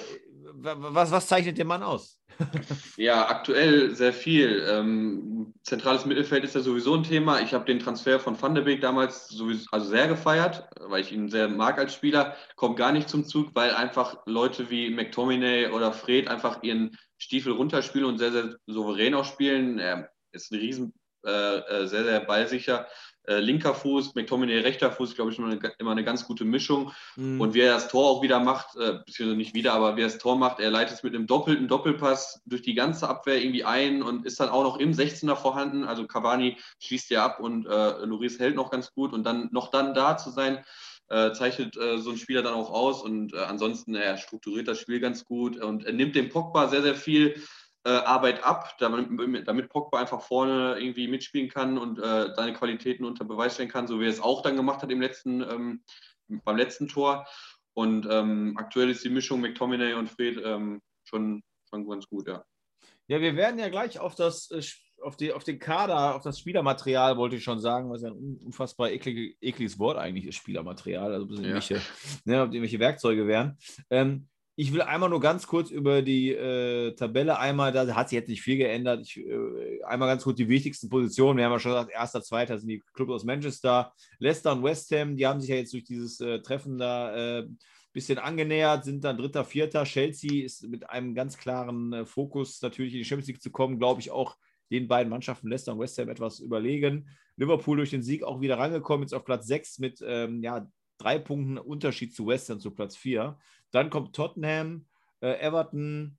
was, was zeichnet der Mann aus? ja, aktuell sehr viel. Ähm, zentrales Mittelfeld ist ja sowieso ein Thema. Ich habe den Transfer von Van der Beek damals sowieso, also sehr gefeiert, weil ich ihn sehr mag als Spieler. Kommt gar nicht zum Zug, weil einfach Leute wie McTominay oder Fred einfach ihren Stiefel runterspielen und sehr, sehr souverän auch spielen. Er ist ein riesen, äh, äh sehr, sehr ballsicher äh, linker Fuß, McTominay rechter Fuß, glaube ich, immer eine, immer eine, ganz gute Mischung. Mhm. Und wie er das Tor auch wieder macht, äh, beziehungsweise nicht wieder, aber wie er das Tor macht, er leitet es mit einem doppelten Doppelpass durch die ganze Abwehr irgendwie ein und ist dann auch noch im 16er vorhanden. Also Cavani schließt ja ab und äh, Loris hält noch ganz gut und dann noch dann da zu sein, äh, zeichnet äh, so ein Spieler dann auch aus und äh, ansonsten er strukturiert das Spiel ganz gut und er nimmt dem Pogba sehr, sehr viel äh, Arbeit ab, damit, damit Pogba einfach vorne irgendwie mitspielen kann und äh, seine Qualitäten unter Beweis stellen kann, so wie er es auch dann gemacht hat im letzten, ähm, beim letzten Tor. Und ähm, aktuell ist die Mischung McTominay und Fred ähm, schon, schon ganz gut, ja. Ja, wir werden ja gleich auf das äh, auf, die, auf den Kader, auf das Spielermaterial, wollte ich schon sagen, was ja ein unfassbar eklig, ekliges Wort eigentlich ist, Spielermaterial, also ja. irgendwelche, ne, irgendwelche Werkzeuge wären. Ähm, ich will einmal nur ganz kurz über die äh, Tabelle einmal, da hat sich jetzt nicht viel geändert. Ich, äh, einmal ganz kurz die wichtigsten Positionen. Wir haben ja schon gesagt, erster, zweiter sind die Clubs aus Manchester, Leicester und West Ham. Die haben sich ja jetzt durch dieses äh, Treffen da ein äh, bisschen angenähert, sind dann dritter, vierter. Chelsea ist mit einem ganz klaren äh, Fokus natürlich in die Champions League zu kommen, glaube ich, auch den beiden Mannschaften Leicester und West Ham etwas überlegen. Liverpool durch den Sieg auch wieder rangekommen, jetzt auf Platz 6 mit ähm, ja, drei Punkten Unterschied zu West Ham zu Platz 4. Dann kommt Tottenham, äh, Everton,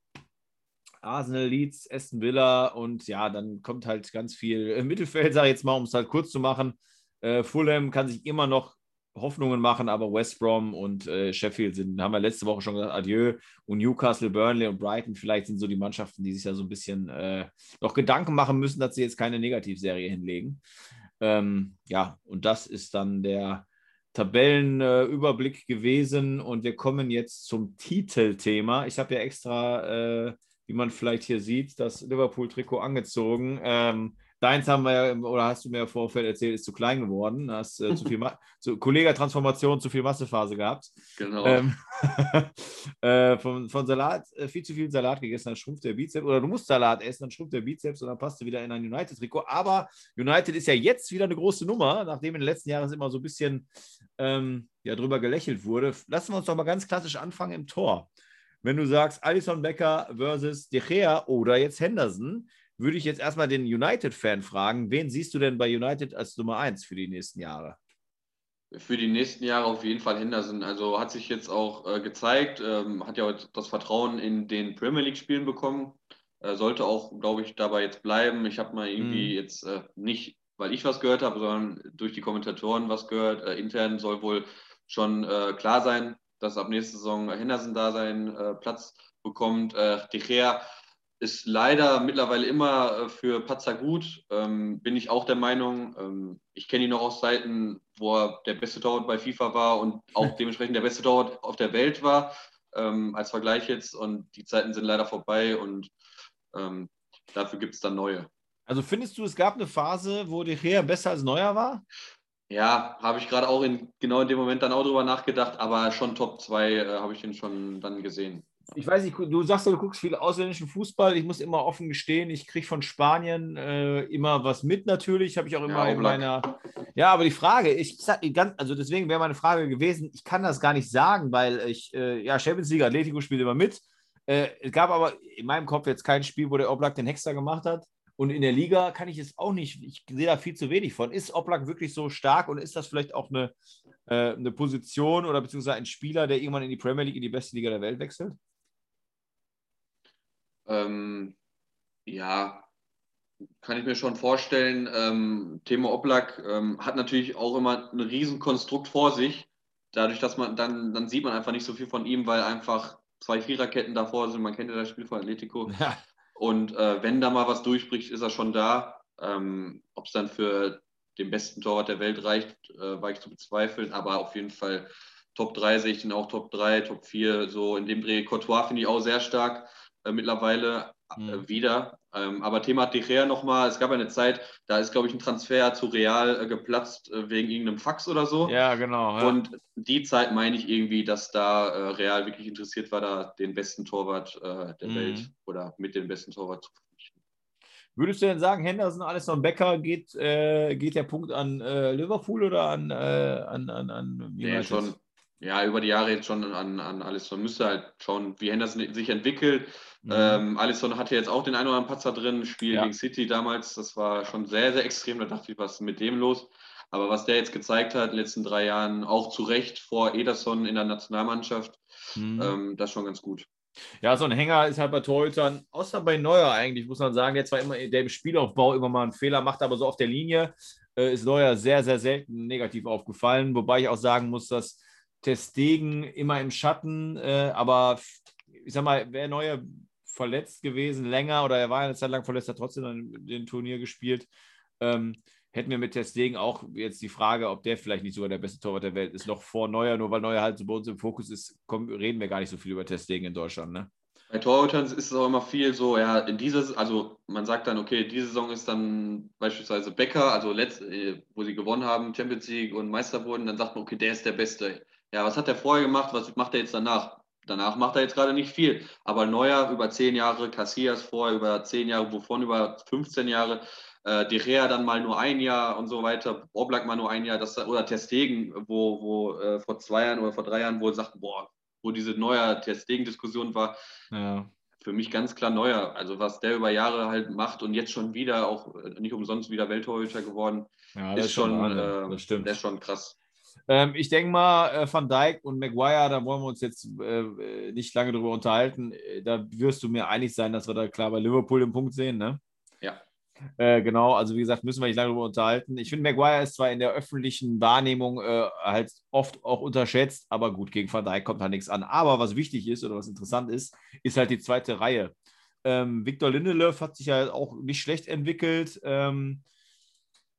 Arsenal, Leeds, Aston Villa und ja, dann kommt halt ganz viel Mittelfeld, sage ich jetzt mal, um es halt kurz zu machen. Äh, Fulham kann sich immer noch Hoffnungen machen, aber West Brom und äh, Sheffield sind, haben wir letzte Woche schon gesagt, adieu. Und Newcastle, Burnley und Brighton vielleicht sind so die Mannschaften, die sich ja so ein bisschen äh, noch Gedanken machen müssen, dass sie jetzt keine Negativserie hinlegen. Ähm, ja, und das ist dann der Tabellenüberblick äh, gewesen und wir kommen jetzt zum Titelthema. Ich habe ja extra, äh, wie man vielleicht hier sieht, das Liverpool-Trikot angezogen. Ähm, deins haben wir ja, oder hast du mir im Vorfeld erzählt, ist zu klein geworden. Hast äh, zu viel zu, Kollega-Transformation, zu viel Massephase gehabt. Genau. Ähm, äh, von, von Salat, äh, viel zu viel Salat gegessen, dann schrumpft der Bizeps. Oder du musst Salat essen, dann schrumpft der Bizeps und dann passt du wieder in ein United-Trikot. Aber United ist ja jetzt wieder eine große Nummer, nachdem in den letzten Jahren immer so ein bisschen ähm, ja, drüber gelächelt wurde. Lassen wir uns doch mal ganz klassisch anfangen im Tor. Wenn du sagst, Alison Becker versus De Gea oder jetzt Henderson, würde ich jetzt erstmal den United-Fan fragen, wen siehst du denn bei United als Nummer 1 für die nächsten Jahre? Für die nächsten Jahre auf jeden Fall Henderson. Also hat sich jetzt auch äh, gezeigt, ähm, hat ja das Vertrauen in den Premier League-Spielen bekommen. Äh, sollte auch, glaube ich, dabei jetzt bleiben. Ich habe mal irgendwie mhm. jetzt äh, nicht, weil ich was gehört habe, sondern durch die Kommentatoren was gehört. Äh, intern soll wohl schon äh, klar sein, dass ab nächster Saison Henderson da seinen äh, Platz bekommt. Äh, De Gea ist leider mittlerweile immer äh, für Patzer gut. Ähm, bin ich auch der Meinung. Ähm, ich kenne ihn noch aus Zeiten, wo er der beste Torwart bei FIFA war und auch dementsprechend der beste Torwart auf der Welt war, ähm, als Vergleich jetzt. Und die Zeiten sind leider vorbei und ähm, dafür gibt es dann neue. Also findest du, es gab eine Phase, wo De Gea besser als Neuer war? Ja, habe ich gerade auch in, genau in dem Moment dann auch drüber nachgedacht, aber schon Top 2 äh, habe ich den schon dann gesehen ich weiß nicht, du sagst ja, du guckst viel ausländischen Fußball. Ich muss immer offen gestehen, ich kriege von Spanien äh, immer was mit natürlich. Habe ich auch immer ja, in meiner. Ja, aber die Frage, ich sag ganz, also deswegen wäre meine Frage gewesen, ich kann das gar nicht sagen, weil ich, äh, ja, Champions League, Atletico spielt immer mit. Äh, es gab aber in meinem Kopf jetzt kein Spiel, wo der Oblak den Hexer gemacht hat. Und in der Liga kann ich es auch nicht, ich sehe da viel zu wenig von. Ist Oblak wirklich so stark und ist das vielleicht auch eine äh, eine Position oder beziehungsweise ein Spieler, der irgendwann in die Premier League, in die beste Liga der Welt wechselt? Ähm, ja, kann ich mir schon vorstellen. Ähm, Thema Oblak ähm, hat natürlich auch immer ein Riesenkonstrukt vor sich. Dadurch, dass man dann, dann sieht man einfach nicht so viel von ihm, weil einfach zwei Viererketten davor sind. Man kennt ja das Spiel von Atletico. Ja. Und äh, wenn da mal was durchbricht, ist er schon da. Ähm, Ob es dann für den besten Torwart der Welt reicht, äh, war ich zu bezweifeln. Aber auf jeden Fall Top 3 sehe ich den auch Top 3, Top 4. So in dem Dreh. Courtois finde ich auch sehr stark äh, mittlerweile mhm. wieder. Ähm, aber Thema De Gea nochmal, es gab eine Zeit, da ist, glaube ich, ein Transfer zu Real äh, geplatzt äh, wegen irgendeinem Fax oder so. Ja, genau. Ja. Und die Zeit meine ich irgendwie, dass da äh, Real wirklich interessiert war, da den besten Torwart äh, der mhm. Welt oder mit dem besten Torwart zu verpflichten. Würdest du denn sagen, Henderson, Alisson Becker, geht, geht der Punkt an Liverpool oder an, an, an, an nee, schon, ja, über die Jahre jetzt schon an, an Alisson. Müsste halt schauen, wie Henderson sich entwickelt. Mhm. Ähm, Alisson hatte jetzt auch den einen oder anderen Patzer drin, Spiel ja. gegen City damals. Das war schon sehr, sehr extrem. Da dachte ich, was ist mit dem los? Aber was der jetzt gezeigt hat in den letzten drei Jahren, auch zu Recht vor Ederson in der Nationalmannschaft, mhm. ähm, das ist schon ganz gut. Ja, so ein Hänger ist halt bei Torhütern, außer bei Neuer eigentlich, muss man sagen, der zwar immer der im Spielaufbau immer mal einen Fehler macht, aber so auf der Linie äh, ist Neuer sehr, sehr selten negativ aufgefallen. Wobei ich auch sagen muss, dass Testegen immer im Schatten, äh, aber ich sag mal, wäre Neuer verletzt gewesen, länger oder er war eine Zeit lang verletzt, hat trotzdem dann den Turnier gespielt. Ähm, hätten wir mit Testegen auch jetzt die Frage, ob der vielleicht nicht sogar der beste Torwart der Welt ist, noch vor Neuer, nur weil Neuer halt so bei uns im Fokus ist, kommen, reden wir gar nicht so viel über Testegen in Deutschland. Ne? Bei Torhütern ist es auch immer viel so, ja, in dieses, also man sagt dann, okay, diese Saison ist dann beispielsweise Becker, also letzt, äh, wo sie gewonnen haben, Champions League und Meister wurden, dann sagt man, okay, der ist der Beste. Ja, was hat er vorher gemacht? Was macht er jetzt danach? Danach macht er jetzt gerade nicht viel. Aber Neuer über zehn Jahre, Casillas vorher über zehn Jahre, wovon über 15 Jahre, äh, De Gea dann mal nur ein Jahr und so weiter, Oblak mal nur ein Jahr, das, oder Testegen, wo, wo äh, vor zwei Jahren oder vor drei Jahren, wo er sagt, boah, wo diese neuer Testegen-Diskussion war, ja. für mich ganz klar Neuer. Also was der über Jahre halt macht und jetzt schon wieder, auch äh, nicht umsonst wieder Welttorhüter geworden, ja, ist, schon, schon äh, das stimmt. der ist schon krass. Ähm, ich denke mal, äh, Van Dijk und Maguire, da wollen wir uns jetzt äh, nicht lange drüber unterhalten. Äh, da wirst du mir einig sein, dass wir da klar bei Liverpool den Punkt sehen, ne? Ja. Äh, genau, also wie gesagt, müssen wir nicht lange darüber unterhalten. Ich finde, Maguire ist zwar in der öffentlichen Wahrnehmung äh, halt oft auch unterschätzt, aber gut, gegen Van Dijk kommt da nichts an. Aber was wichtig ist oder was interessant ist, ist halt die zweite Reihe. Ähm, Victor Lindelöf hat sich ja auch nicht schlecht entwickelt. Ähm,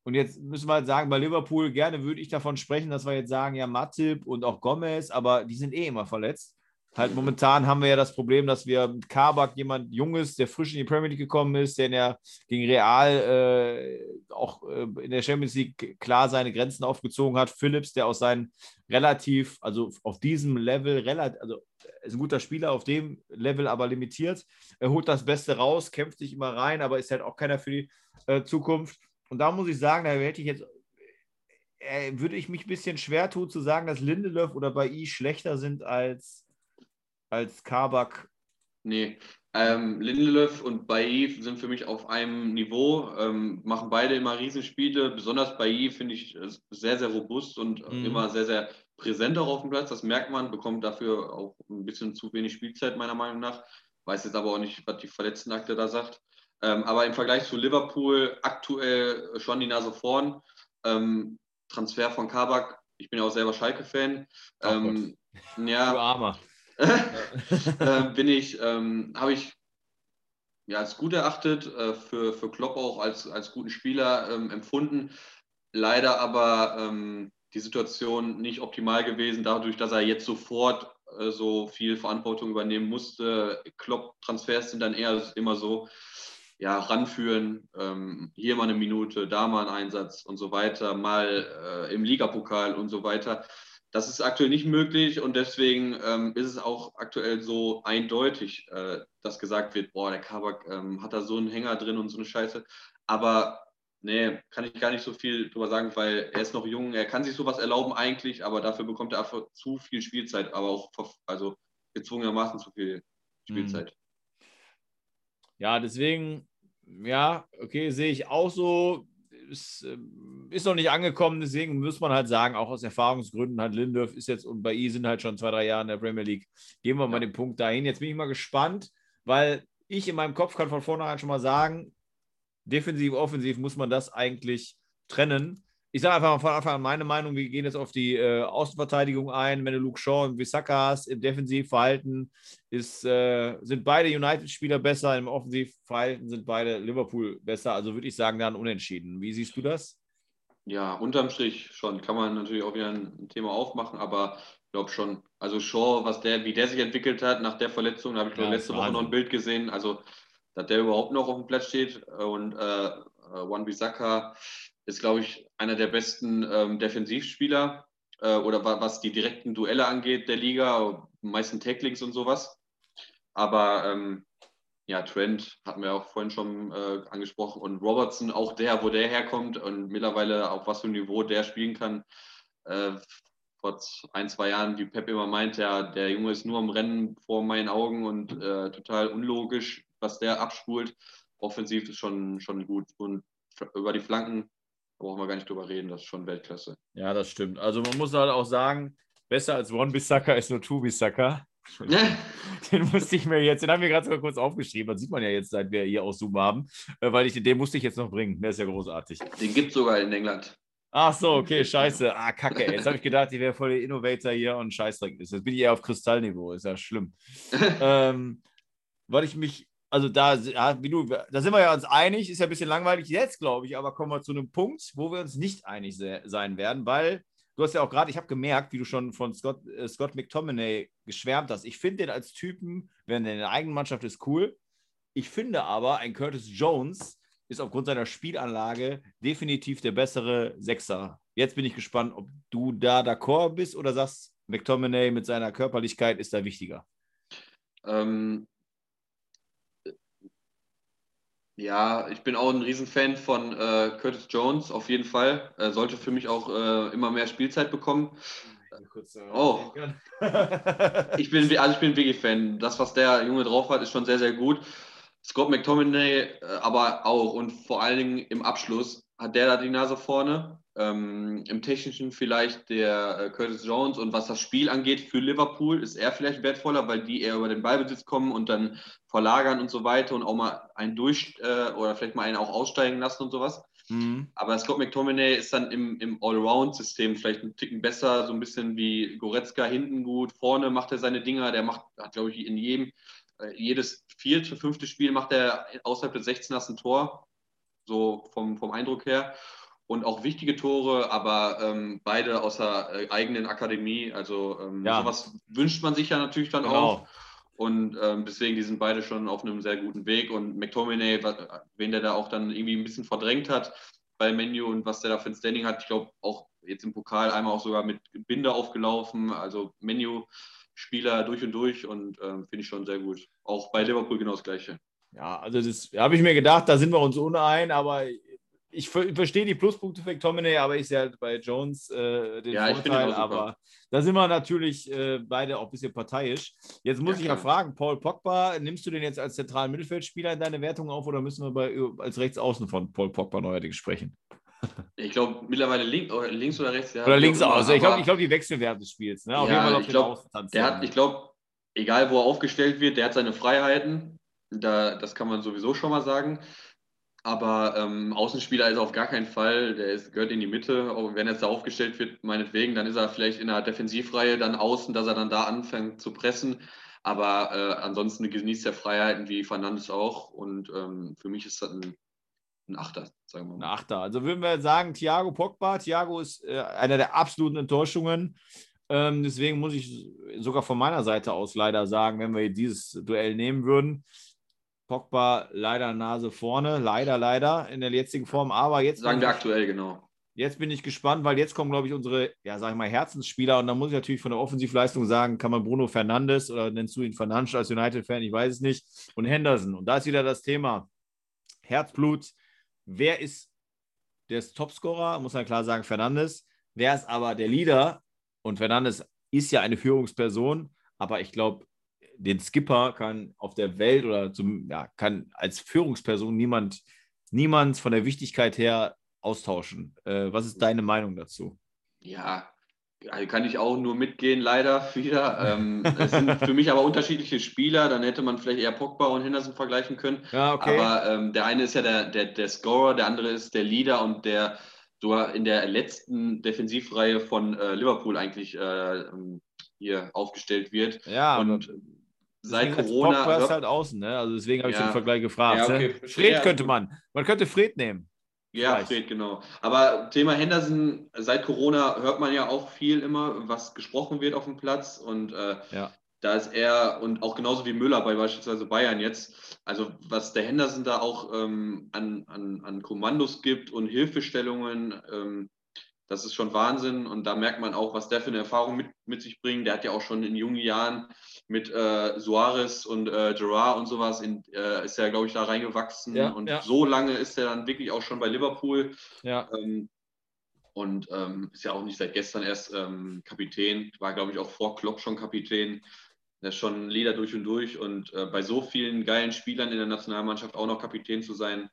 und jetzt müssen wir halt sagen, bei Liverpool gerne würde ich davon sprechen, dass wir jetzt sagen, ja, Matip und auch Gomez, aber die sind eh immer verletzt. Halt momentan haben wir ja das Problem, dass wir mit Kabak jemand Junges, der frisch in die Premier League gekommen ist, der ja gegen Real äh, auch äh, in der Champions League klar seine Grenzen aufgezogen hat. Phillips, der aus seinen relativ, also auf diesem Level, relativ, also ist ein guter Spieler, auf dem Level aber limitiert. Er holt das Beste raus, kämpft sich immer rein, aber ist halt auch keiner für die äh, Zukunft. Und da muss ich sagen, da hätte ich jetzt, äh, würde ich mich ein bisschen schwer tun zu sagen, dass Lindelöf oder Bai schlechter sind als, als Kabak. Nee, ähm, Lindelöf und Bailly sind für mich auf einem Niveau, ähm, machen beide immer Riesenspiele. Besonders Bailly finde ich sehr, sehr robust und mhm. immer sehr, sehr präsent auch auf dem Platz. Das merkt man, bekommt dafür auch ein bisschen zu wenig Spielzeit, meiner Meinung nach. Weiß jetzt aber auch nicht, was die Verletztenakte da sagt. Ähm, aber im Vergleich zu Liverpool aktuell schon die Nase vorn. Ähm, Transfer von Kabak, ich bin ja auch selber Schalke-Fan. Ähm, ja, du Armer. äh, bin ich, ähm, habe ich ja, als gut erachtet, äh, für, für Klopp auch als, als guten Spieler ähm, empfunden. Leider aber ähm, die Situation nicht optimal gewesen, dadurch, dass er jetzt sofort äh, so viel Verantwortung übernehmen musste. Klopp-Transfers sind dann eher immer so, ja, ranführen, ähm, hier mal eine Minute, da mal ein Einsatz und so weiter, mal äh, im Ligapokal und so weiter. Das ist aktuell nicht möglich und deswegen ähm, ist es auch aktuell so eindeutig, äh, dass gesagt wird, boah, der Kabak ähm, hat da so einen Hänger drin und so eine Scheiße. Aber nee, kann ich gar nicht so viel drüber sagen, weil er ist noch jung, er kann sich sowas erlauben eigentlich, aber dafür bekommt er einfach zu viel Spielzeit, aber auch also gezwungenermaßen zu viel Spielzeit. Mhm. Ja, deswegen ja, okay, sehe ich auch so. ist, ähm, ist noch nicht angekommen, deswegen muss man halt sagen, auch aus Erfahrungsgründen hat Lindorf ist jetzt und bei I sind halt schon zwei, drei Jahre in der Premier League. Geben wir mal den Punkt dahin. Jetzt bin ich mal gespannt, weil ich in meinem Kopf kann von vornherein schon mal sagen, defensiv, offensiv muss man das eigentlich trennen. Ich sage einfach von Anfang an meine Meinung, wir gehen jetzt auf die äh, Außenverteidigung ein. Wenn du Luke Shaw und Wisaka hast, im Defensivverhalten ist, äh, sind beide United-Spieler besser, im Offensivverhalten sind beide Liverpool besser. Also würde ich sagen, dann unentschieden. Wie siehst du das? Ja, unterm Strich schon. Kann man natürlich auch wieder ein Thema aufmachen, aber ich glaube schon. Also Shaw, was der, wie der sich entwickelt hat nach der Verletzung, da habe ich ja, letzte Woche noch ein Bild gesehen. Also, dass der überhaupt noch auf dem Platz steht und äh, One äh, Bisaka ist, glaube ich, einer der besten ähm, Defensivspieler äh, oder was die direkten Duelle angeht der Liga, meisten Tacklings und sowas. Aber ähm, ja, Trent hatten wir auch vorhin schon äh, angesprochen und Robertson, auch der, wo der herkommt und mittlerweile auf was für ein Niveau der spielen kann. Äh, vor ein, zwei Jahren, wie Pep immer meint, ja, der Junge ist nur am Rennen vor meinen Augen und äh, total unlogisch, was der abspult. Offensiv ist schon, schon gut. Und über die Flanken brauchen wir gar nicht drüber reden, das ist schon Weltklasse. Ja, das stimmt. Also man muss halt auch sagen, besser als One Bissaka ist nur Two Bissaka. den musste ich mir jetzt, den haben wir gerade sogar kurz aufgeschrieben, das sieht man ja jetzt, seit wir hier aus Zoom haben, äh, weil ich den, den musste ich jetzt noch bringen. Der ist ja großartig. Den gibt es sogar in England. Ach so, okay, scheiße. Ah, kacke. Jetzt habe ich gedacht, ich wäre voll der Innovator hier und Scheißdreck ist. Jetzt bin ich eher auf Kristallniveau, ist ja schlimm. ähm, weil ich mich also da, ja, wie du, da sind wir ja uns einig, ist ja ein bisschen langweilig jetzt, glaube ich, aber kommen wir zu einem Punkt, wo wir uns nicht einig se sein werden, weil du hast ja auch gerade, ich habe gemerkt, wie du schon von Scott, äh, Scott McTominay geschwärmt hast. Ich finde den als Typen, wenn er in der eigenen Mannschaft ist, cool. Ich finde aber, ein Curtis Jones ist aufgrund seiner Spielanlage definitiv der bessere Sechser. Jetzt bin ich gespannt, ob du da d'accord bist oder sagst, McTominay mit seiner Körperlichkeit ist da wichtiger. Ähm, ja, ich bin auch ein Riesenfan von äh, Curtis Jones, auf jeden Fall. Er sollte für mich auch äh, immer mehr Spielzeit bekommen. Kurz, äh, oh, ich bin, also ich bin Wiggy-Fan. Das, was der Junge drauf hat, ist schon sehr, sehr gut. Scott McTominay äh, aber auch und vor allen Dingen im Abschluss hat der da die Nase vorne. Ähm, Im Technischen vielleicht der äh, Curtis Jones und was das Spiel angeht für Liverpool ist er vielleicht wertvoller, weil die eher über den Ballbesitz kommen und dann verlagern und so weiter und auch mal einen durch äh, oder vielleicht mal einen auch aussteigen lassen und sowas. Mhm. Aber Scott McTominay ist dann im, im Allround-System vielleicht ein Ticken besser, so ein bisschen wie Goretzka hinten gut, vorne macht er seine Dinger, der macht, hat glaube ich in jedem, äh, jedes vierte, fünfte Spiel macht er außerhalb des 16 ein Tor, so vom, vom Eindruck her und auch wichtige Tore, aber ähm, beide aus der äh, eigenen Akademie. Also ähm, ja. sowas wünscht man sich ja natürlich dann genau. auch. Und ähm, deswegen, die sind beide schon auf einem sehr guten Weg. Und McTominay, wen der da auch dann irgendwie ein bisschen verdrängt hat bei Menu und was der da für ein Standing hat, ich glaube auch jetzt im Pokal einmal auch sogar mit Binde aufgelaufen. Also Menu Spieler durch und durch und ähm, finde ich schon sehr gut. Auch bei Liverpool genau das Gleiche. Ja, also das habe ich mir gedacht, da sind wir uns unein, aber ich verstehe die Pluspunkte für McTominay, aber ich sehe halt bei Jones äh, den ja, Vorteil. Aber da sind wir natürlich äh, beide auch ein bisschen parteiisch. Jetzt muss ja, ich ja fragen, Paul Pogba, nimmst du den jetzt als zentralen Mittelfeldspieler in deine Wertung auf oder müssen wir bei, als Rechtsaußen von Paul Pogba neuerdings sprechen? Ich glaube mittlerweile link, links oder rechts. Ja, oder links. Also ich glaube, glaub, die wechseln während des Spiels. Ne? Auf ja, ich glaube, glaub, egal wo er aufgestellt wird, der hat seine Freiheiten. Da, das kann man sowieso schon mal sagen. Aber ähm, Außenspieler ist auf gar keinen Fall, der ist, gehört in die Mitte. Auch wenn er jetzt da aufgestellt wird, meinetwegen, dann ist er vielleicht in der Defensivreihe dann außen, dass er dann da anfängt zu pressen. Aber äh, ansonsten genießt er Freiheiten wie Fernandes auch. Und ähm, für mich ist das ein, ein Achter, sagen wir mal. Ein Achter. Also würden wir sagen, Thiago Pogba. Thiago ist äh, einer der absoluten Enttäuschungen. Ähm, deswegen muss ich sogar von meiner Seite aus leider sagen, wenn wir dieses Duell nehmen würden, Pogba leider Nase vorne, leider, leider in der jetzigen Form. Aber jetzt. Sagen wir aktuell, genau. Jetzt bin ich gespannt, weil jetzt kommen, glaube ich, unsere, ja, sag ich mal, Herzensspieler. Und da muss ich natürlich von der Offensivleistung sagen, kann man Bruno Fernandes oder nennst du ihn Fernandes als United-Fan, ich weiß es nicht, und Henderson. Und da ist wieder das Thema Herzblut. Wer ist der Topscorer? Muss man klar sagen, Fernandes. Wer ist aber der Leader? Und Fernandes ist ja eine Führungsperson, aber ich glaube, den Skipper kann auf der Welt oder zum, ja, kann als Führungsperson niemand, niemand von der Wichtigkeit her austauschen. Äh, was ist deine Meinung dazu? Ja, also kann ich auch nur mitgehen, leider wieder. Ähm, es sind für mich aber unterschiedliche Spieler. Dann hätte man vielleicht eher Pogba und Henderson vergleichen können. Ja, okay. Aber ähm, der eine ist ja der, der, der Scorer, der andere ist der Leader und der so in der letzten Defensivreihe von äh, Liverpool eigentlich äh, hier aufgestellt wird. Ja, und seit deswegen Corona. Pogba ist halt außen, ne? Also deswegen habe ich Ja. den Vergleich gefragt. Ja, okay, ne? Fred könnte man. Man könnte Fred nehmen. Ja, Vielleicht. Fred, genau. Aber Thema Henderson, seit Corona hört man ja auch viel immer, was gesprochen wird auf dem Platz. Und äh, Ja. da ist er und auch genauso wie Müller bei beispielsweise Bayern jetzt. Also was der Henderson da auch ähm, an, an, an Kommandos gibt und Hilfestellungen, ähm, das ist schon Wahnsinn. Und da merkt man auch, was der für eine Erfahrung mit, mit sich bringt. Der hat ja auch schon in jungen Jahren mit äh, Suarez und äh, Gerard und sowas, in, äh, ist er, glaube ich, da reingewachsen. Ja, und ja. so lange ist er dann wirklich auch schon bei Liverpool. Ja. Ähm, und ähm, ist ja auch nicht seit gestern erst ähm, Kapitän, war, glaube ich, auch vor Klopp schon Kapitän. Der ist schon ein Leader durch und durch. Und äh, bei so vielen geilen Spielern in der Nationalmannschaft auch noch Kapitän zu sein,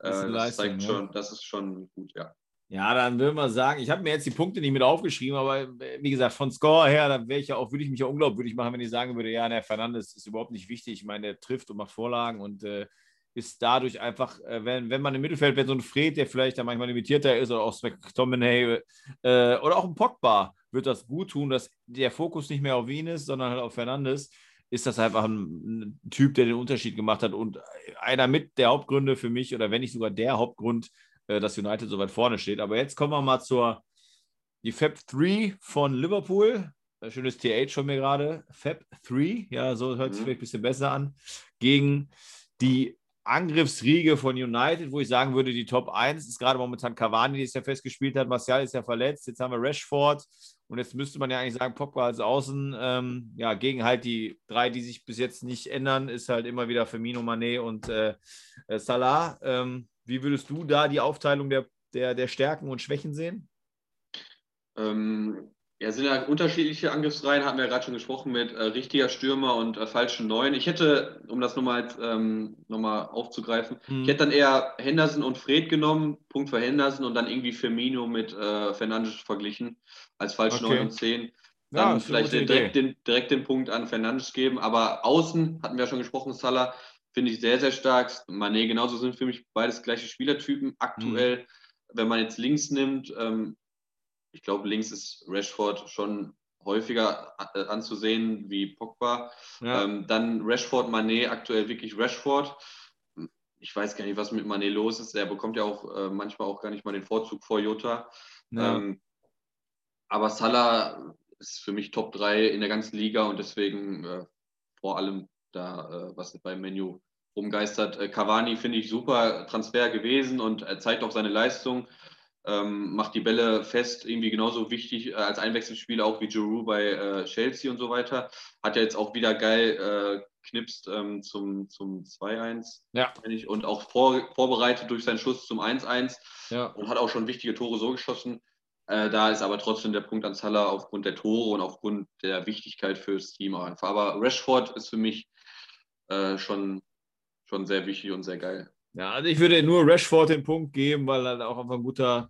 äh, Das ist das, Leistung, zeigt ja. schon, das ist schon gut, ja. Ja, dann würden wir sagen, ich habe mir jetzt die Punkte nicht mit aufgeschrieben, aber äh, wie gesagt, von Score her, dann wäre ich ja auch, würde ich mich ja unglaubwürdig machen, wenn ich sagen würde, ja, der Fernandes ist überhaupt nicht wichtig. Ich meine, der trifft und macht Vorlagen und äh, ist dadurch einfach, äh, wenn, wenn man im Mittelfeld, wenn so ein Fred, der vielleicht dann manchmal limitierter ist, oder auch McTominay äh, oder auch ein Pogba, wird das gut tun, dass der Fokus nicht mehr auf ihn ist, sondern halt auf Fernandes, ist das einfach ein, ein Typ, der den Unterschied gemacht hat und einer mit der Hauptgründe für mich, oder wenn nicht sogar der Hauptgrund, äh, dass United so weit vorne steht. Aber jetzt kommen wir mal zur die Fab 3 von Liverpool. Ein schönes TH von mir gerade. Fab 3, ja, so hört sich Mhm. vielleicht ein bisschen besser an. Gegen die Angriffsriege von United, wo ich sagen würde, die Top 1 ist gerade momentan Cavani, die es ja festgespielt hat. Martial ist ja verletzt. Jetzt haben wir Rashford. Und jetzt müsste man ja eigentlich sagen, Pogba als Außen. Ähm, ja, gegen halt die drei, die sich bis jetzt nicht ändern, ist halt immer wieder Firmino, Mané und äh, äh, Salah. Ähm, wie würdest du da die Aufteilung der, der, der Stärken und Schwächen sehen? Ähm, ja, sind ja unterschiedliche Angriffsreihen, hatten wir ja gerade schon gesprochen, mit äh, richtiger Stürmer und äh, falschen Neun. Ich hätte, um das nochmal ähm, noch mal aufzugreifen, Hm. ich hätte dann eher Henderson und Fred genommen, Punkt für Henderson und dann irgendwie Firmino mit äh, Fernandes verglichen, als falsch Okay. 9 und 10. Ja, Dann eine vielleicht direkt den, direkt den Punkt an Fernandes geben. Aber außen, hatten wir ja schon gesprochen, Salah finde ich sehr, sehr stark. Mané genauso sind für mich beides gleiche Spielertypen. Aktuell, Mhm. wenn man jetzt links nimmt, ähm, ich glaube, links ist Rashford schon häufiger äh, anzusehen wie Pogba. Ja. Ähm, dann Rashford, Mané, aktuell wirklich Rashford. Ich weiß gar nicht, was mit Mané los ist. Er bekommt ja auch äh, manchmal auch gar nicht mal den Vorzug vor Jota. Ja. Ähm, aber Salah ist für mich Top 3 in der ganzen Liga und deswegen äh, vor allem da, äh, was beim Menu rumgeistert. Äh, Cavani finde ich super Transfer gewesen und er zeigt auch seine Leistung. Ähm, macht die Bälle fest, irgendwie genauso wichtig äh, als Einwechselspieler auch wie Giroud bei äh, Chelsea und so weiter. Hat ja jetzt auch wieder geil äh, knipst ähm, zum, zum 2-1 Ja. und auch vor, vorbereitet durch seinen Schuss zum 1-1 ja. und hat auch schon wichtige Tore so geschossen. Äh, da ist aber trotzdem der Punkt an Salah aufgrund der Tore und aufgrund der Wichtigkeit fürs Team einfach. Aber Rashford ist für mich äh, schon, schon sehr wichtig und sehr geil. Ja, also ich würde nur Rashford den Punkt geben, weil er auch einfach ein guter,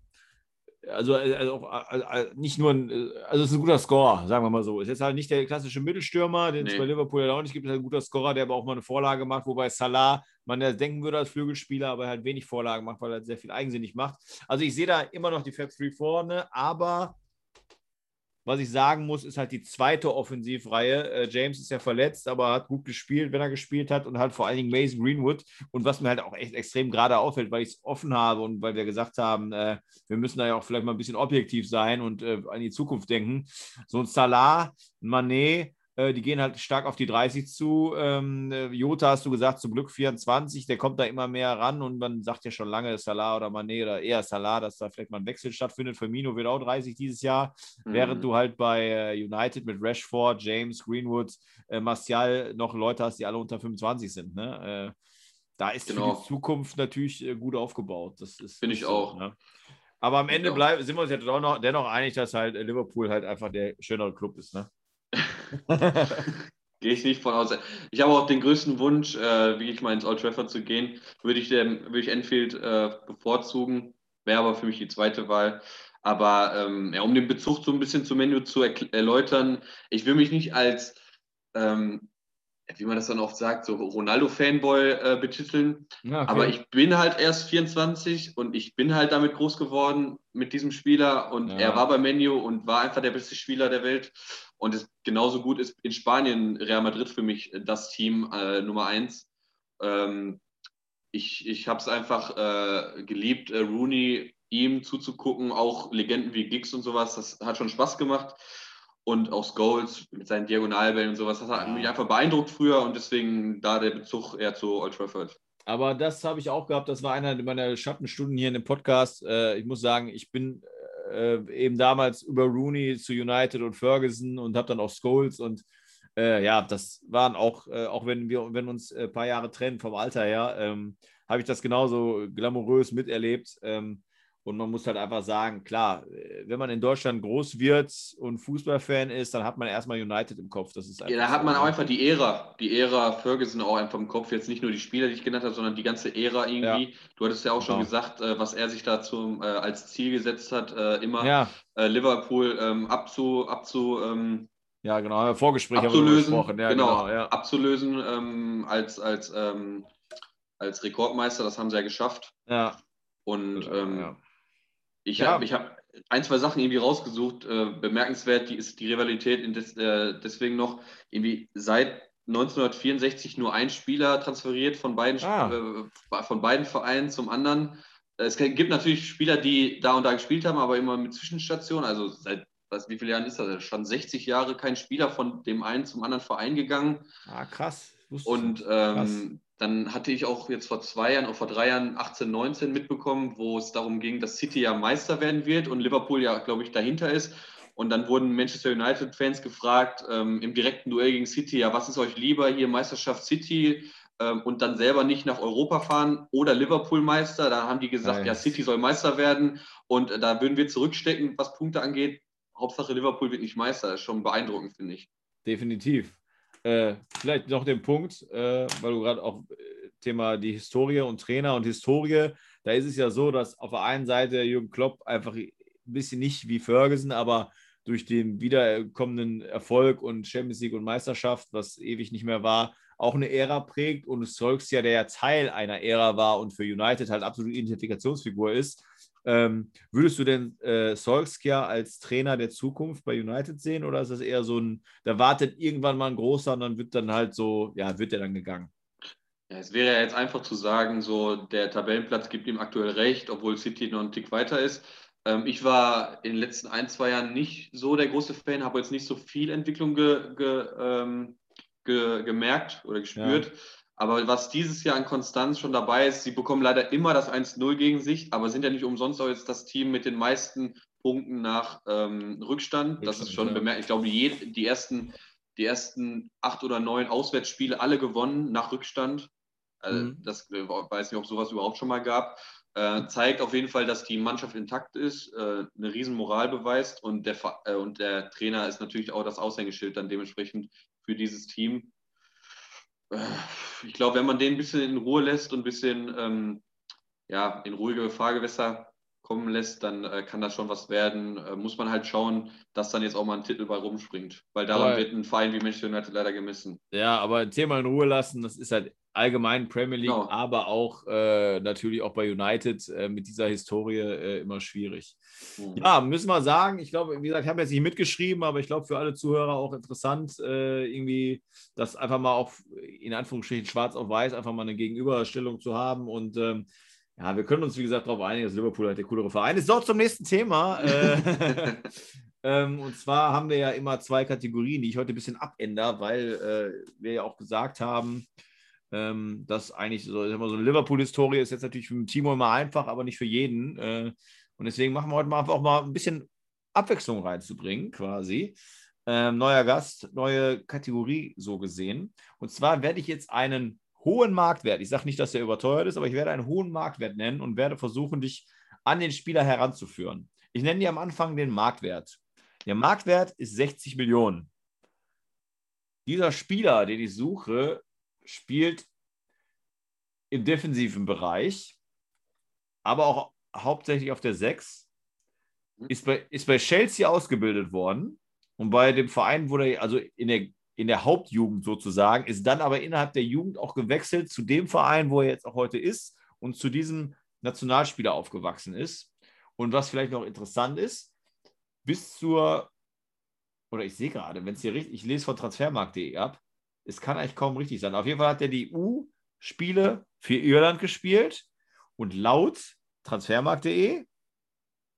also, also auch, also nicht nur ein, also es ist ein guter Scorer, sagen wir mal so. Ist jetzt halt nicht der klassische Mittelstürmer, den es Nee. bei Liverpool ja auch nicht gibt, ist halt ein guter Scorer, der aber auch mal eine Vorlage macht, wobei Salah man ja denken würde als Flügelspieler, aber halt wenig Vorlagen macht, weil er halt sehr viel eigensinnig macht. Also ich sehe da immer noch die Fab 3 vorne, aber was ich sagen muss, ist halt die zweite Offensivreihe. Äh, James ist ja verletzt, aber hat gut gespielt, wenn er gespielt hat und hat vor allen Dingen Mason Greenwood. Und was mir halt auch echt extrem gerade auffällt, weil ich es offen habe und weil wir gesagt haben, äh, wir müssen da ja auch vielleicht mal ein bisschen objektiv sein und äh, an die Zukunft denken. So ein Salah, ein Mané, äh, die gehen halt stark auf die 30 zu. Ähm, äh, Jota hast du gesagt, zum Glück 24, der kommt da immer mehr ran und man sagt ja schon lange Salah oder Mané oder eher Salah, dass da vielleicht mal ein Wechsel stattfindet. Firmino wird auch 30 dieses Jahr. Während Mhm. du halt bei äh, United mit Rashford, James, Greenwood, äh, Martial noch Leute hast, die alle unter 25 sind. Ne? Äh, da ist Genau. die Zukunft natürlich äh, gut aufgebaut. Das ist Finde ich ist auch. Ne? Aber am Ende bleib, sind wir uns ja doch noch, dennoch einig, dass halt äh, Liverpool halt einfach der schönere Club ist. Ne? Gehe ich nicht von aus. Ich habe auch den größten Wunsch, äh, wirklich mal ins Old Trafford zu gehen. Würde ich, dem, würde ich Enfield äh, bevorzugen, wäre aber für mich die zweite Wahl. Aber ähm, ja, um den Bezug so ein bisschen zum Menü zu erläutern, ich will mich nicht als ähm, wie man das dann oft sagt, so Ronaldo-Fanboy äh, betiteln. Ja, okay. Aber ich bin halt erst 24 und ich bin halt damit groß geworden mit diesem Spieler und ja. er war bei Menu und war einfach der beste Spieler der Welt. Und es genauso gut ist in Spanien Real Madrid für mich das Team äh, Nummer eins. Ähm, ich ich habe es einfach äh, geliebt, äh, Rooney ihm zuzugucken, auch Legenden wie Giggs und sowas. Das hat schon Spaß gemacht und auch Scholes mit seinen Diagonalbällen und sowas. Das hat ja. mich einfach beeindruckt früher und deswegen da der Bezug eher zu Old Trafford. Aber das habe ich auch gehabt. Das war einer meiner Schattenstunden hier in dem Podcast. Äh, ich muss sagen, ich bin äh, eben damals über Rooney zu United und Ferguson und habe dann auch Scholes und äh, ja, das waren auch, auch wenn wir wenn uns ein paar Jahre trennen vom Alter her, ähm, habe ich das genauso glamourös miterlebt. Ähm, und man muss halt einfach sagen, klar, äh, wenn man in Deutschland groß wird und Fußballfan ist, dann hat man erstmal United im Kopf. Das ist ja, da hat man auch einfach die Ära, die Ära Ferguson auch einfach im Kopf. Jetzt nicht nur die Spieler, die ich genannt habe, sondern die ganze Ära irgendwie. Ja. Du hattest ja auch schon genau. gesagt, äh, was er sich dazu äh, als Ziel gesetzt hat, immer ja. Liverpool ähm, abzu, abzu ähm, ja, genau, Vorgespräch abzulösen, haben wir ja, genau, genau ja. abzulösen ähm, als, als, als Rekordmeister. Das haben sie ja geschafft. Ja. Und ähm, ich ja. habe hab ein, zwei Sachen irgendwie rausgesucht. Äh, bemerkenswert, die ist die Rivalität des, äh, deswegen noch irgendwie seit 1964 nur ein Spieler transferiert von beiden, ah. äh, von beiden Vereinen zum anderen. Es gibt natürlich Spieler, die da und da gespielt haben, aber immer mit Zwischenstationen. Also seit was, wie viele Jahren ist das? Schon 60 Jahre kein Spieler von dem einen zum anderen Verein gegangen. Ah, krass. Und ähm, dann hatte ich auch jetzt vor zwei Jahren, oder vor drei Jahren, 18, 19 mitbekommen, wo es darum ging, dass City ja Meister werden wird und Liverpool ja, glaube ich, dahinter ist. Und dann wurden Manchester United-Fans gefragt ähm, im direkten Duell gegen City, ja, was ist euch lieber hier, Meisterschaft City ähm, und dann selber nicht nach Europa fahren oder Liverpool Meister? Da haben die gesagt, nice. ja, City soll Meister werden und äh, da würden wir zurückstecken, was Punkte angeht. Hauptsache Liverpool wird nicht Meister. Das ist schon beeindruckend, finde ich. Definitiv. Äh, vielleicht noch den Punkt, äh, weil du gerade auch äh, Thema die Historie und Trainer und Historie, da ist es ja so, dass auf der einen Seite Jürgen Klopp einfach ein bisschen nicht wie Ferguson, aber durch den wiederkommenden Erfolg und Champions League und Meisterschaft, was ewig nicht mehr war, auch eine Ära prägt. Und Solskjaer, der ja Teil einer Ära war und für United halt absolute Identifikationsfigur ist, ähm, würdest du denn äh, Solskjaer als Trainer der Zukunft bei United sehen oder ist das eher so ein, da wartet irgendwann mal ein großer und dann wird dann halt so, ja, wird der dann gegangen? Ja, es wäre ja jetzt einfach zu sagen, so der Tabellenplatz gibt ihm aktuell recht, obwohl City noch einen Tick weiter ist. Ähm, ich war in den letzten ein, zwei Jahren nicht so der große Fan, habe jetzt nicht so viel Entwicklung ge, ge, ähm, ge, gemerkt oder gespürt. Ja. Aber was dieses Jahr an Konstanz schon dabei ist, sie bekommen leider immer das 1-0 gegen sich, aber sind ja nicht umsonst auch jetzt das Team mit den meisten Punkten nach ähm, Rückstand. Das ist schon bemerkt. Ich glaube, die, die, ersten, die ersten acht oder neun Auswärtsspiele alle gewonnen nach Rückstand. Also, mhm. Das äh, weiß nicht, ob sowas überhaupt schon mal gab. Äh, zeigt auf jeden Fall, dass die Mannschaft intakt ist, äh, eine riesen Moral beweist und der, äh, und der Trainer ist natürlich auch das Aushängeschild dann dementsprechend für dieses Team. Ich glaube, wenn man den ein bisschen in Ruhe lässt und ein bisschen ähm, ja, in ruhige Fahrgewässer kommen lässt, dann äh, kann das schon was werden. Äh, muss man halt schauen, dass dann jetzt auch mal ein Titel bei rumspringt. Weil daran aber, wird ein Verein wie Manchester United leider gemessen. Ja, aber Thema in Ruhe lassen, das ist halt allgemein Premier League, genau. aber auch äh, natürlich auch bei United äh, mit dieser Historie äh, immer schwierig. Mhm. Ja, müssen wir sagen, ich glaube, wie gesagt, ich habe jetzt nicht mitgeschrieben, aber ich glaube für alle Zuhörer auch interessant, äh, irgendwie das einfach mal auch in Anführungsstrichen schwarz auf weiß einfach mal eine Gegenüberstellung zu haben und ähm, ja, wir können uns, wie gesagt, darauf einigen, dass Liverpool halt der coolere Verein ist. So, zum nächsten Thema. Äh, ähm, und zwar haben wir ja immer zwei Kategorien, die ich heute ein bisschen abändere, weil äh, wir ja auch gesagt haben, ähm, dass eigentlich so, so eine Liverpool-Historie ist jetzt natürlich für Timo immer einfach, aber nicht für jeden. Äh, und deswegen machen wir heute mal auch mal ein bisschen Abwechslung reinzubringen, quasi. Ähm, neuer Gast, neue Kategorie so gesehen. Und zwar werde ich jetzt einen hohen Marktwert, ich sage nicht, dass der überteuert ist, aber ich werde einen hohen Marktwert nennen und werde versuchen, dich an den Spieler heranzuführen. Ich nenne dir am Anfang den Marktwert. Der Marktwert ist 60 Millionen. Dieser Spieler, den ich suche, spielt im defensiven Bereich, aber auch hauptsächlich auf der 6. Mhm. Ist bei, ist bei Chelsea ausgebildet worden. Und bei dem Verein wurde er, also in der, in der Hauptjugend sozusagen, ist dann aber innerhalb der Jugend auch gewechselt zu dem Verein, wo er jetzt auch heute ist und zu diesem Nationalspieler aufgewachsen ist. Und was vielleicht noch interessant ist, bis zur, oder ich sehe gerade, wenn es hier richtig, ich lese von transfermarkt.de ab, es kann eigentlich kaum richtig sein. Auf jeden Fall hat er die U-Spiele für Irland gespielt und laut transfermarkt.de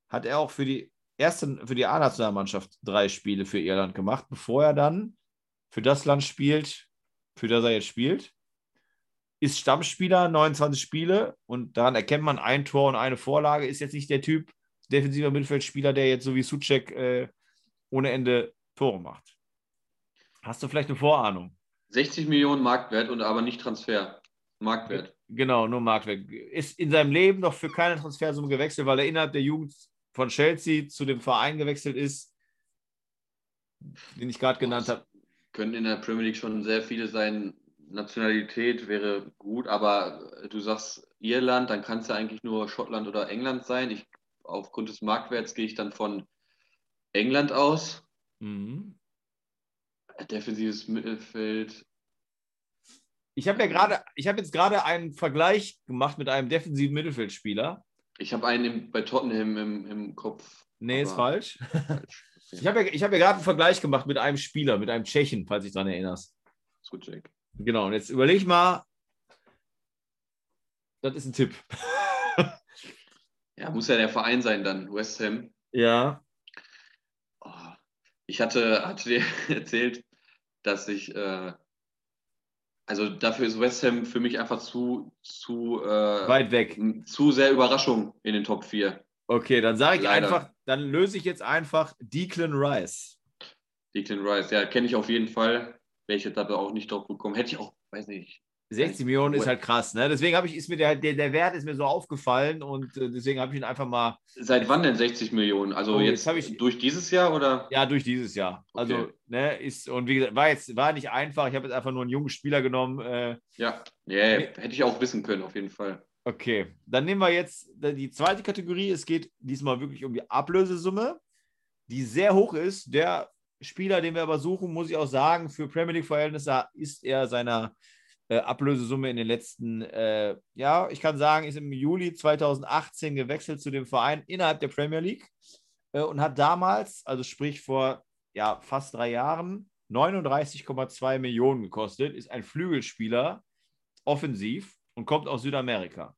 hat er auch für die erste, für die A-Nationalmannschaft drei Spiele für Irland gemacht, bevor er dann für das Land spielt, für das er jetzt spielt. Ist Stammspieler, 29 Spiele und daran erkennt man ein Tor und eine Vorlage. Ist jetzt nicht der Typ defensiver Mittelfeldspieler, der jetzt so wie Suchek äh, ohne Ende Tore macht. Hast du vielleicht eine Vorahnung? 60 Millionen Marktwert und aber nicht Transfer. Marktwert. Genau, nur Marktwert. Ist in seinem Leben noch für keine Transfersumme gewechselt, weil er innerhalb der Jugend von Chelsea zu dem Verein gewechselt ist, den ich gerade genannt habe. Können in der Premier League schon sehr viele sein. Nationalität wäre gut, aber du sagst Irland, dann kann es ja eigentlich nur Schottland oder England sein. Ich, aufgrund des Marktwerts gehe ich dann von England aus. Mhm. Defensives Mittelfeld. Ich habe ja gerade, ich habe jetzt gerade einen Vergleich gemacht mit einem defensiven Mittelfeldspieler. Ich habe einen im, bei Tottenham im, im Kopf. Nee, ist falsch. Ich habe ja, ich hab ja gerade einen Vergleich gemacht mit einem Spieler, mit einem Tschechen, falls dich daran erinnerst. Ist gut, Jack. Genau, und jetzt überleg mal. Das ist ein Tipp. Ja, muss ja der Verein sein dann, West Ham. ja. Oh, ich hatte, hatte dir erzählt, dass ich, äh, also dafür ist West Ham für mich einfach zu, zu, äh, Weit weg. zu sehr Überraschung in den Top 4. Okay, dann sage ich Leider. einfach, dann löse ich jetzt einfach Declan Rice. Declan Rice, ja, kenne ich auf jeden Fall. Jetzt aber auch nicht drauf gekommen. Hätte ich auch, weiß nicht. 60 Millionen ist halt krass, ne? Deswegen habe ich, ist mir der, der, der Wert ist mir so aufgefallen und äh, deswegen habe ich ihn einfach mal, Seit wann denn 60 Millionen? Also Oh, jetzt jetzt, hab ich- durch dieses Jahr oder? ja, durch dieses Jahr. Also, Okay. ne, ist, und wie gesagt, war jetzt, war nicht einfach. Ich habe jetzt einfach nur einen jungen Spieler genommen. Äh, Ja, yeah, hätte ich auch wissen können, auf jeden Fall. okay, dann nehmen wir jetzt die zweite Kategorie. Es geht diesmal wirklich um die Ablösesumme, die sehr hoch ist. Der Spieler, den wir aber suchen, muss ich auch sagen, für Premier League-Verhältnisse ist er seiner äh, Ablösesumme in den letzten, äh, ja, ich kann sagen, ist im Juli 2018 gewechselt zu dem Verein innerhalb der Premier League äh, und hat damals, also sprich vor ja, fast drei Jahren, 39,2 Millionen gekostet, ist ein Flügelspieler, offensiv und kommt aus Südamerika.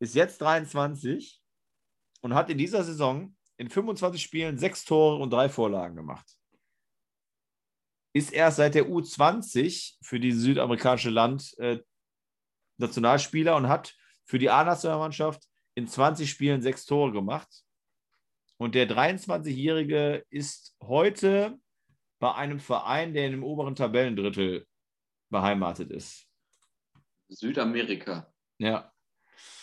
Ist jetzt 23 und hat in dieser Saison in 25 Spielen sechs Tore und drei Vorlagen gemacht. Ist erst seit der U20 für dieses südamerikanische Land äh, Nationalspieler und hat für die A-Nationalmannschaft in 20 Spielen sechs Tore gemacht. Und der 23-Jährige ist heute bei einem Verein, der in dem oberen Tabellendrittel beheimatet ist. Südamerika. Ja.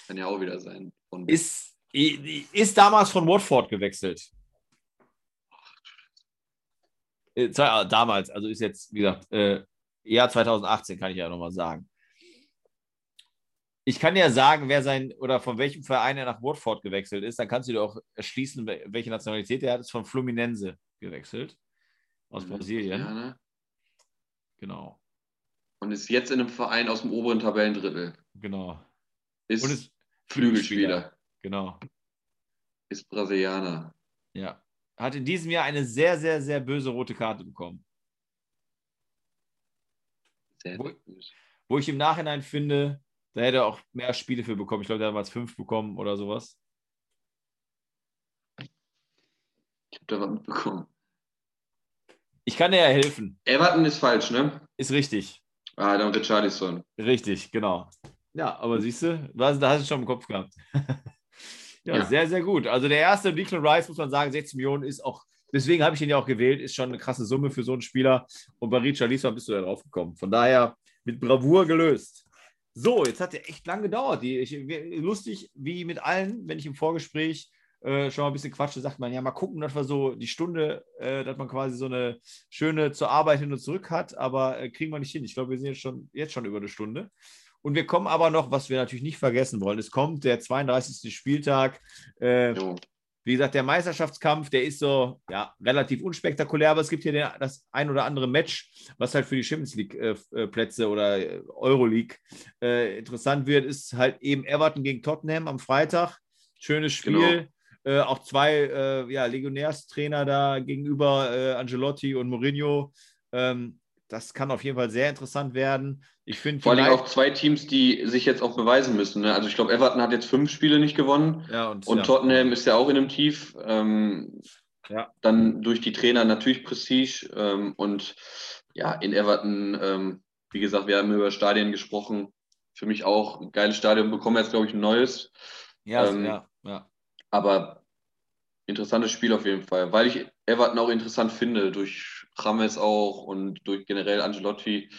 Kann ja auch wieder sein. Ist, ist damals von Watford gewechselt. Äh, zwei- Damals, also ist jetzt, wie gesagt, äh, Jahr 2018, kann ich ja nochmal sagen. Ich kann ja sagen, wer sein oder von welchem Verein er nach Watford gewechselt ist. Dann kannst du dir auch erschließen, wel- welche Nationalität er hat. Ist von Fluminense gewechselt. Aus Brasilien. Ja, ne? Genau. Und ist jetzt in einem Verein aus dem oberen Tabellendrittel. Genau. Ist Und ist Flügelspieler. Genau. Ist Brasilianer. Ja. Hat in diesem Jahr eine sehr, sehr, sehr böse rote Karte bekommen. Sehr Wo-. Wo ich im Nachhinein finde, da hätte er auch mehr Spiele für bekommen. Ich glaube, der hat damals fünf bekommen oder sowas. Ich habe da was mitbekommen. Ich kann dir ja helfen. Everton ist falsch, ne? Ist richtig. Ah, dann Richarlison. Richtig, genau. Ja, aber siehst du, da hast du schon im Kopf gehabt. ja, Ja. sehr, sehr gut. Also der erste Declan Rice, muss man sagen, 16 Millionen ist auch, deswegen habe ich ihn ja auch gewählt, ist schon eine krasse Summe für so einen Spieler. Und bei Richard Lisa bist du da drauf gekommen. Von daher mit Bravour gelöst. So, jetzt hat der echt lang gedauert. Die, ich, lustig, wie mit allen, wenn ich im Vorgespräch äh, schon mal ein bisschen quatsche, sagt man, ja, mal gucken, dass wir so die Stunde, äh, dass man quasi so eine schöne zur Arbeit hin und zurück hat, aber äh, kriegen wir nicht hin. Ich glaube, wir sind jetzt schon, jetzt schon über eine Stunde. Und wir kommen aber noch, was wir natürlich nicht vergessen wollen, es kommt der 32. Spieltag. Äh, wie gesagt, der Meisterschaftskampf, der ist so ja, relativ unspektakulär, aber es gibt hier den, das ein oder andere Match, was halt für die Champions League-Plätze äh, äh oder äh, Euroleague äh, interessant wird, ist halt eben Everton gegen Tottenham am Freitag. Schönes Spiel. Genau. Äh, auch zwei äh, ja, Legionärstrainer da gegenüber Angelotti und Mourinho. Ähm, das kann auf jeden Fall sehr interessant werden. Ich finde vor allem auch zwei Teams, die sich jetzt auch beweisen müssen. Ne? Also ich glaube, Everton hat jetzt fünf Spiele nicht gewonnen ja, und, und ja. Tottenham ist ja auch in einem Tief. Ähm, ja. Dann durch die Trainer natürlich Prestige ähm, und ja, in Everton, ähm, wie gesagt, wir haben über Stadien gesprochen. Für mich auch ein geiles Stadion, bekommen jetzt, glaube ich, ein neues. Ja, ähm, ja, ja. Aber interessantes Spiel auf jeden Fall, weil ich Everton auch interessant finde durch Rames auch und durch generell Angelotti.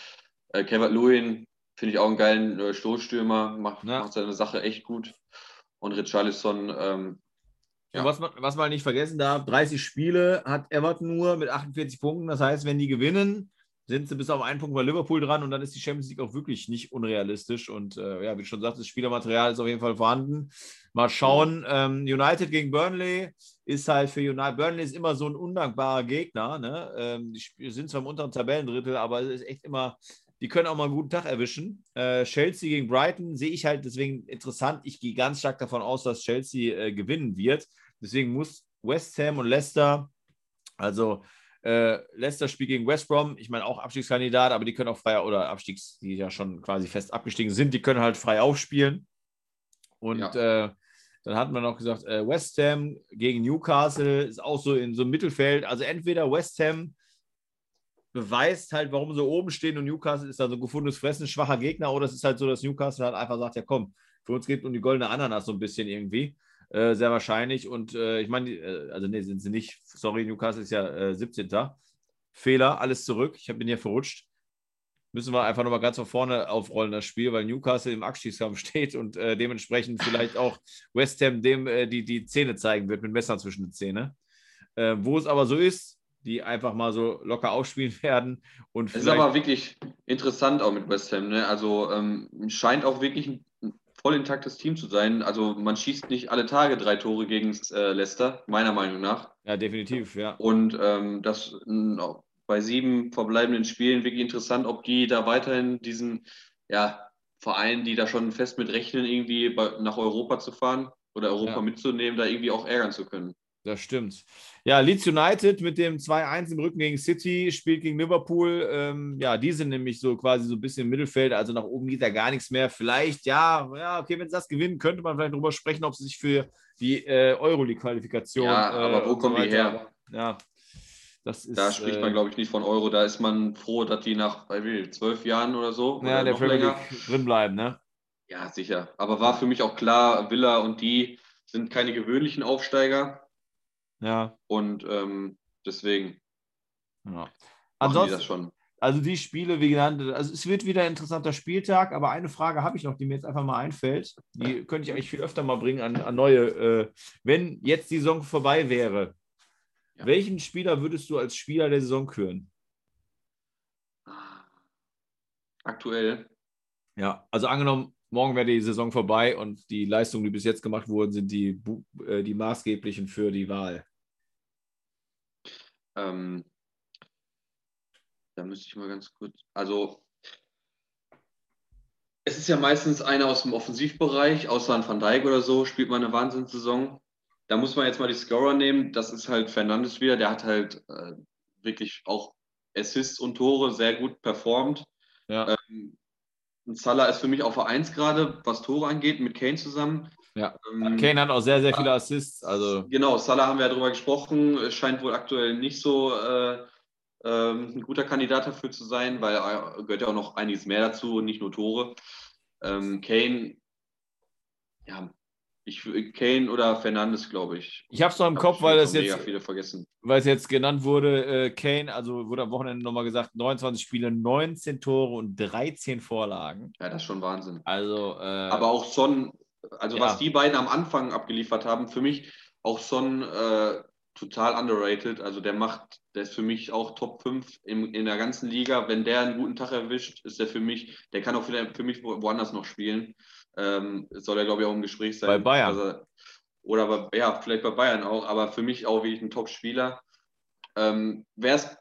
Äh, Kevin Lewin finde ich auch einen geilen äh, Stoßstürmer, macht, ja. macht seine Sache echt gut. Und Richarlison, ähm, ja. was, man, was man nicht vergessen darf, 30 Spiele hat Everton nur mit 48 Punkten. Das heißt, wenn die gewinnen, sind sie bis auf einen Punkt bei Liverpool dran und dann ist die Champions League auch wirklich nicht unrealistisch. Und äh, ja, wie schon sagst, das Spielermaterial ist auf jeden Fall vorhanden. Mal schauen. Ähm, United gegen Burnley ist halt für United. Burnley ist immer so ein undankbarer Gegner. Ne? Ähm, die sind zwar im unteren Tabellendrittel, aber es ist echt immer. Die können auch mal einen guten Tag erwischen. Äh, Chelsea gegen Brighton sehe ich halt deswegen interessant. Ich gehe ganz stark davon aus, dass Chelsea äh, gewinnen wird. Deswegen muss West Ham und Leicester, also äh, Leicester spielt gegen West Brom. Ich meine auch Abstiegskandidat, aber die können auch frei oder Abstiegs, die ja schon quasi fest abgestiegen sind, die können halt frei aufspielen. Und ja. äh, dann hat man noch gesagt, äh, West Ham gegen Newcastle ist auch so in so einem Mittelfeld. Also entweder West Ham beweist halt, warum sie oben stehen und Newcastle ist da so gefundenes Fressen, schwacher Gegner, oder es ist halt so, dass Newcastle halt einfach sagt, ja komm, für uns geht um die goldene Ananas so ein bisschen irgendwie. Äh, sehr wahrscheinlich. Und äh, ich meine, äh, also nee, sind sie nicht. Sorry, Newcastle ist ja 17. Äh, Fehler, alles zurück. Ich bin hier verrutscht. Müssen wir einfach nochmal ganz von vorne aufrollen, das Spiel, weil Newcastle im Abstiegskampf steht und äh, dementsprechend vielleicht auch West Ham dem die, die Zähne zeigen wird, mit Messer zwischen den Zähnen. wo es aber so ist, die einfach mal so locker aufspielen werden. Und es ist aber wirklich interessant auch mit West Ham. Ne? Also ähm, scheint auch wirklich ein voll intaktes Team zu sein. Also man schießt nicht alle Tage drei Tore gegen äh, Leicester, meiner Meinung nach. Ja, definitiv, ja. Und ähm, das no, bei sieben verbleibenden Spielen wirklich interessant, ob die da weiterhin diesen ja, Vereinen, die da schon fest mit rechnen, irgendwie bei, nach Europa zu fahren oder Europa ja. mitzunehmen, da irgendwie auch ärgern zu können. Das stimmt. Ja, Leeds United mit dem 2-1 im Rücken gegen City spielt gegen Liverpool. Ähm, ja, die sind nämlich so quasi so ein bisschen im Mittelfeld, also nach oben geht da gar nichts mehr. Vielleicht, ja, ja, okay, wenn sie das gewinnen, könnte man vielleicht darüber sprechen, ob sie sich für die äh, Euroleague-Qualifikation. Ja, aber äh, wo kommen die her? Ja, das ist, da spricht man, äh, glaube ich, nicht von Euro. Da ist man froh, dass die nach zwölf Jahren oder so. Ja, oder der Premier League drin bleiben, ne? Ja, sicher. Aber war für mich auch klar, Villa und die sind keine gewöhnlichen Aufsteiger. Ja. Und ähm, deswegen. Ja. Ansonsten, das schon. Also die Spiele, wie genannt, also es wird wieder ein interessanter Spieltag, aber eine Frage habe ich noch, die mir jetzt einfach mal einfällt. Die könnte ich eigentlich viel öfter mal bringen an, an neue. Äh, wenn jetzt die Saison vorbei wäre, ja. welchen Spieler würdest du als Spieler der Saison küren? Aktuell. Ja, also angenommen, morgen wäre die Saison vorbei und die Leistungen, die bis jetzt gemacht wurden, sind die, äh, die maßgeblichen für die Wahl. Ähm, da müsste ich mal ganz kurz. Also, es ist ja meistens einer aus dem Offensivbereich, außer ein Van Dijk oder so, spielt man eine Wahnsinnssaison. Da muss man jetzt mal die Scorer nehmen. Das ist halt Fernandes wieder. Der hat halt äh, wirklich auch Assists und Tore sehr gut performt. Ja. Ähm, Salah ist für mich auf Vereins gerade, was Tore angeht, mit Kane zusammen. Ja, ähm, Kane hat auch sehr, sehr viele Assists. Also. Genau, Salah haben wir ja darüber gesprochen, scheint wohl aktuell nicht so äh, äh, ein guter Kandidat dafür zu sein, weil er gehört ja auch noch einiges mehr dazu, nicht nur Tore. Ähm, Kane, ja, ich, Kane oder Fernandes, glaube ich. Ich habe es noch im Kopf, weil es jetzt, viele vergessen. weil es jetzt genannt wurde, äh, Kane, also wurde am Wochenende nochmal gesagt, 29 Spiele, 19 Tore und 13 Vorlagen. Ja, das ist schon Wahnsinn. Also, äh, Aber auch Son, also ja. was die beiden am Anfang abgeliefert haben, für mich auch Son äh, total underrated. Also der macht, der ist für mich auch Top 5 in, in der ganzen Liga. Wenn der einen guten Tag erwischt, ist der für mich, der kann auch für, für mich woanders noch spielen. Ähm, soll er, glaube ich, auch im Gespräch sein. Bei Bayern. Also, oder bei, ja, vielleicht bei Bayern auch, aber für mich auch wirklich ein Top-Spieler. Ähm, Wer es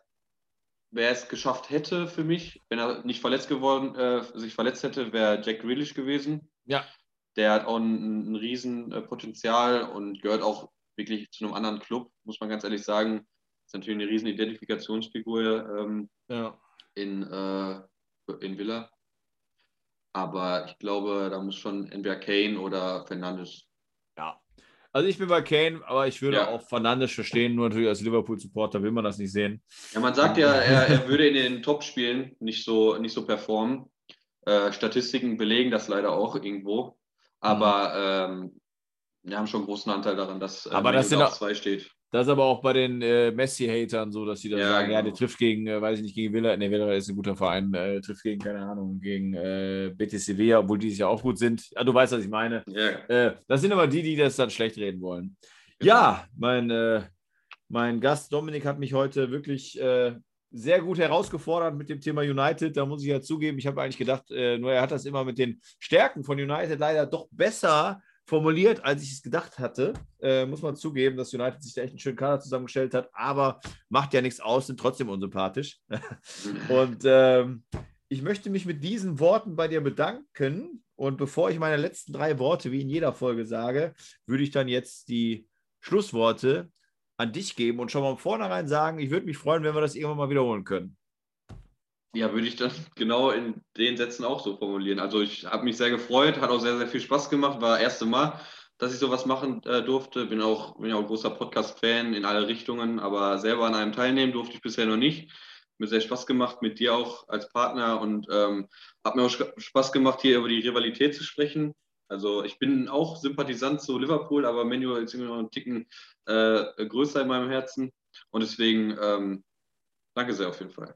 wer es geschafft hätte für mich, wenn er nicht verletzt geworden, äh, sich verletzt hätte, wäre Jack Grealish gewesen. Ja. Der hat auch ein, ein Riesenpotenzial und gehört auch wirklich zu einem anderen Club, muss man ganz ehrlich sagen. Ist natürlich eine riesen Identifikationsfigur ähm, Ja. in, äh, in Villa. Aber ich glaube, da muss schon entweder Kane oder Fernandes. Ja. Also ich bin bei Kane, aber ich würde Ja. auch Fernandes verstehen, nur natürlich als Liverpool-Supporter will man das nicht sehen. Ja, man sagt ja, er, er würde in den Top-Spielen nicht so, nicht so performen. Äh, Statistiken belegen das leider auch irgendwo. Aber ähm, wir haben schon einen großen Anteil daran, dass äh. Aber das sind auf zwei steht. Das ist aber auch bei den äh, Messi-Hatern so, dass sie dann Ja, sagen, ja, genau. der trifft gegen, äh, weiß ich nicht, gegen Villa, ne, Villa ist ein guter Verein, äh, trifft gegen, keine Ahnung, gegen äh, Betis Sevilla, obwohl die ja auch gut sind. Ja, du weißt, was ich meine. Ja. Äh, das sind aber die, die das dann schlecht reden wollen. Genau. Ja, mein, äh, mein Gast Dominik hat mich heute wirklich äh, sehr gut herausgefordert mit dem Thema United. Da muss ich ja zugeben, ich habe eigentlich gedacht, nur er hat das immer mit den Stärken von United leider doch besser formuliert, als ich es gedacht hatte. Äh, muss man zugeben, dass United sich da echt einen schönen Kader zusammengestellt hat, aber macht ja nichts aus, sind trotzdem unsympathisch. Und ähm, ich möchte mich mit diesen Worten bei dir bedanken. Und bevor ich meine letzten drei Worte wie in jeder Folge sage, würde ich dann jetzt die Schlussworte an dich geben und schon mal von vornherein sagen, ich würde mich freuen, wenn wir das irgendwann mal wiederholen können. Ja, würde ich dann genau in den Sätzen auch so formulieren. Also ich habe mich sehr gefreut, hat auch sehr, sehr viel Spaß gemacht, war das erste Mal, dass ich sowas machen äh, durfte. Bin auch, bin auch großer Podcast-Fan in alle Richtungen, aber selber an einem teilnehmen durfte ich bisher noch nicht. Mir sehr Spaß gemacht, mit dir auch als Partner und ähm, hat mir auch Spaß gemacht, hier über die Rivalität zu sprechen. Also ich bin auch Sympathisant zu Liverpool, aber Menu ist immer noch einen Ticken äh, größer in meinem Herzen. Und deswegen ähm, danke sehr auf jeden Fall.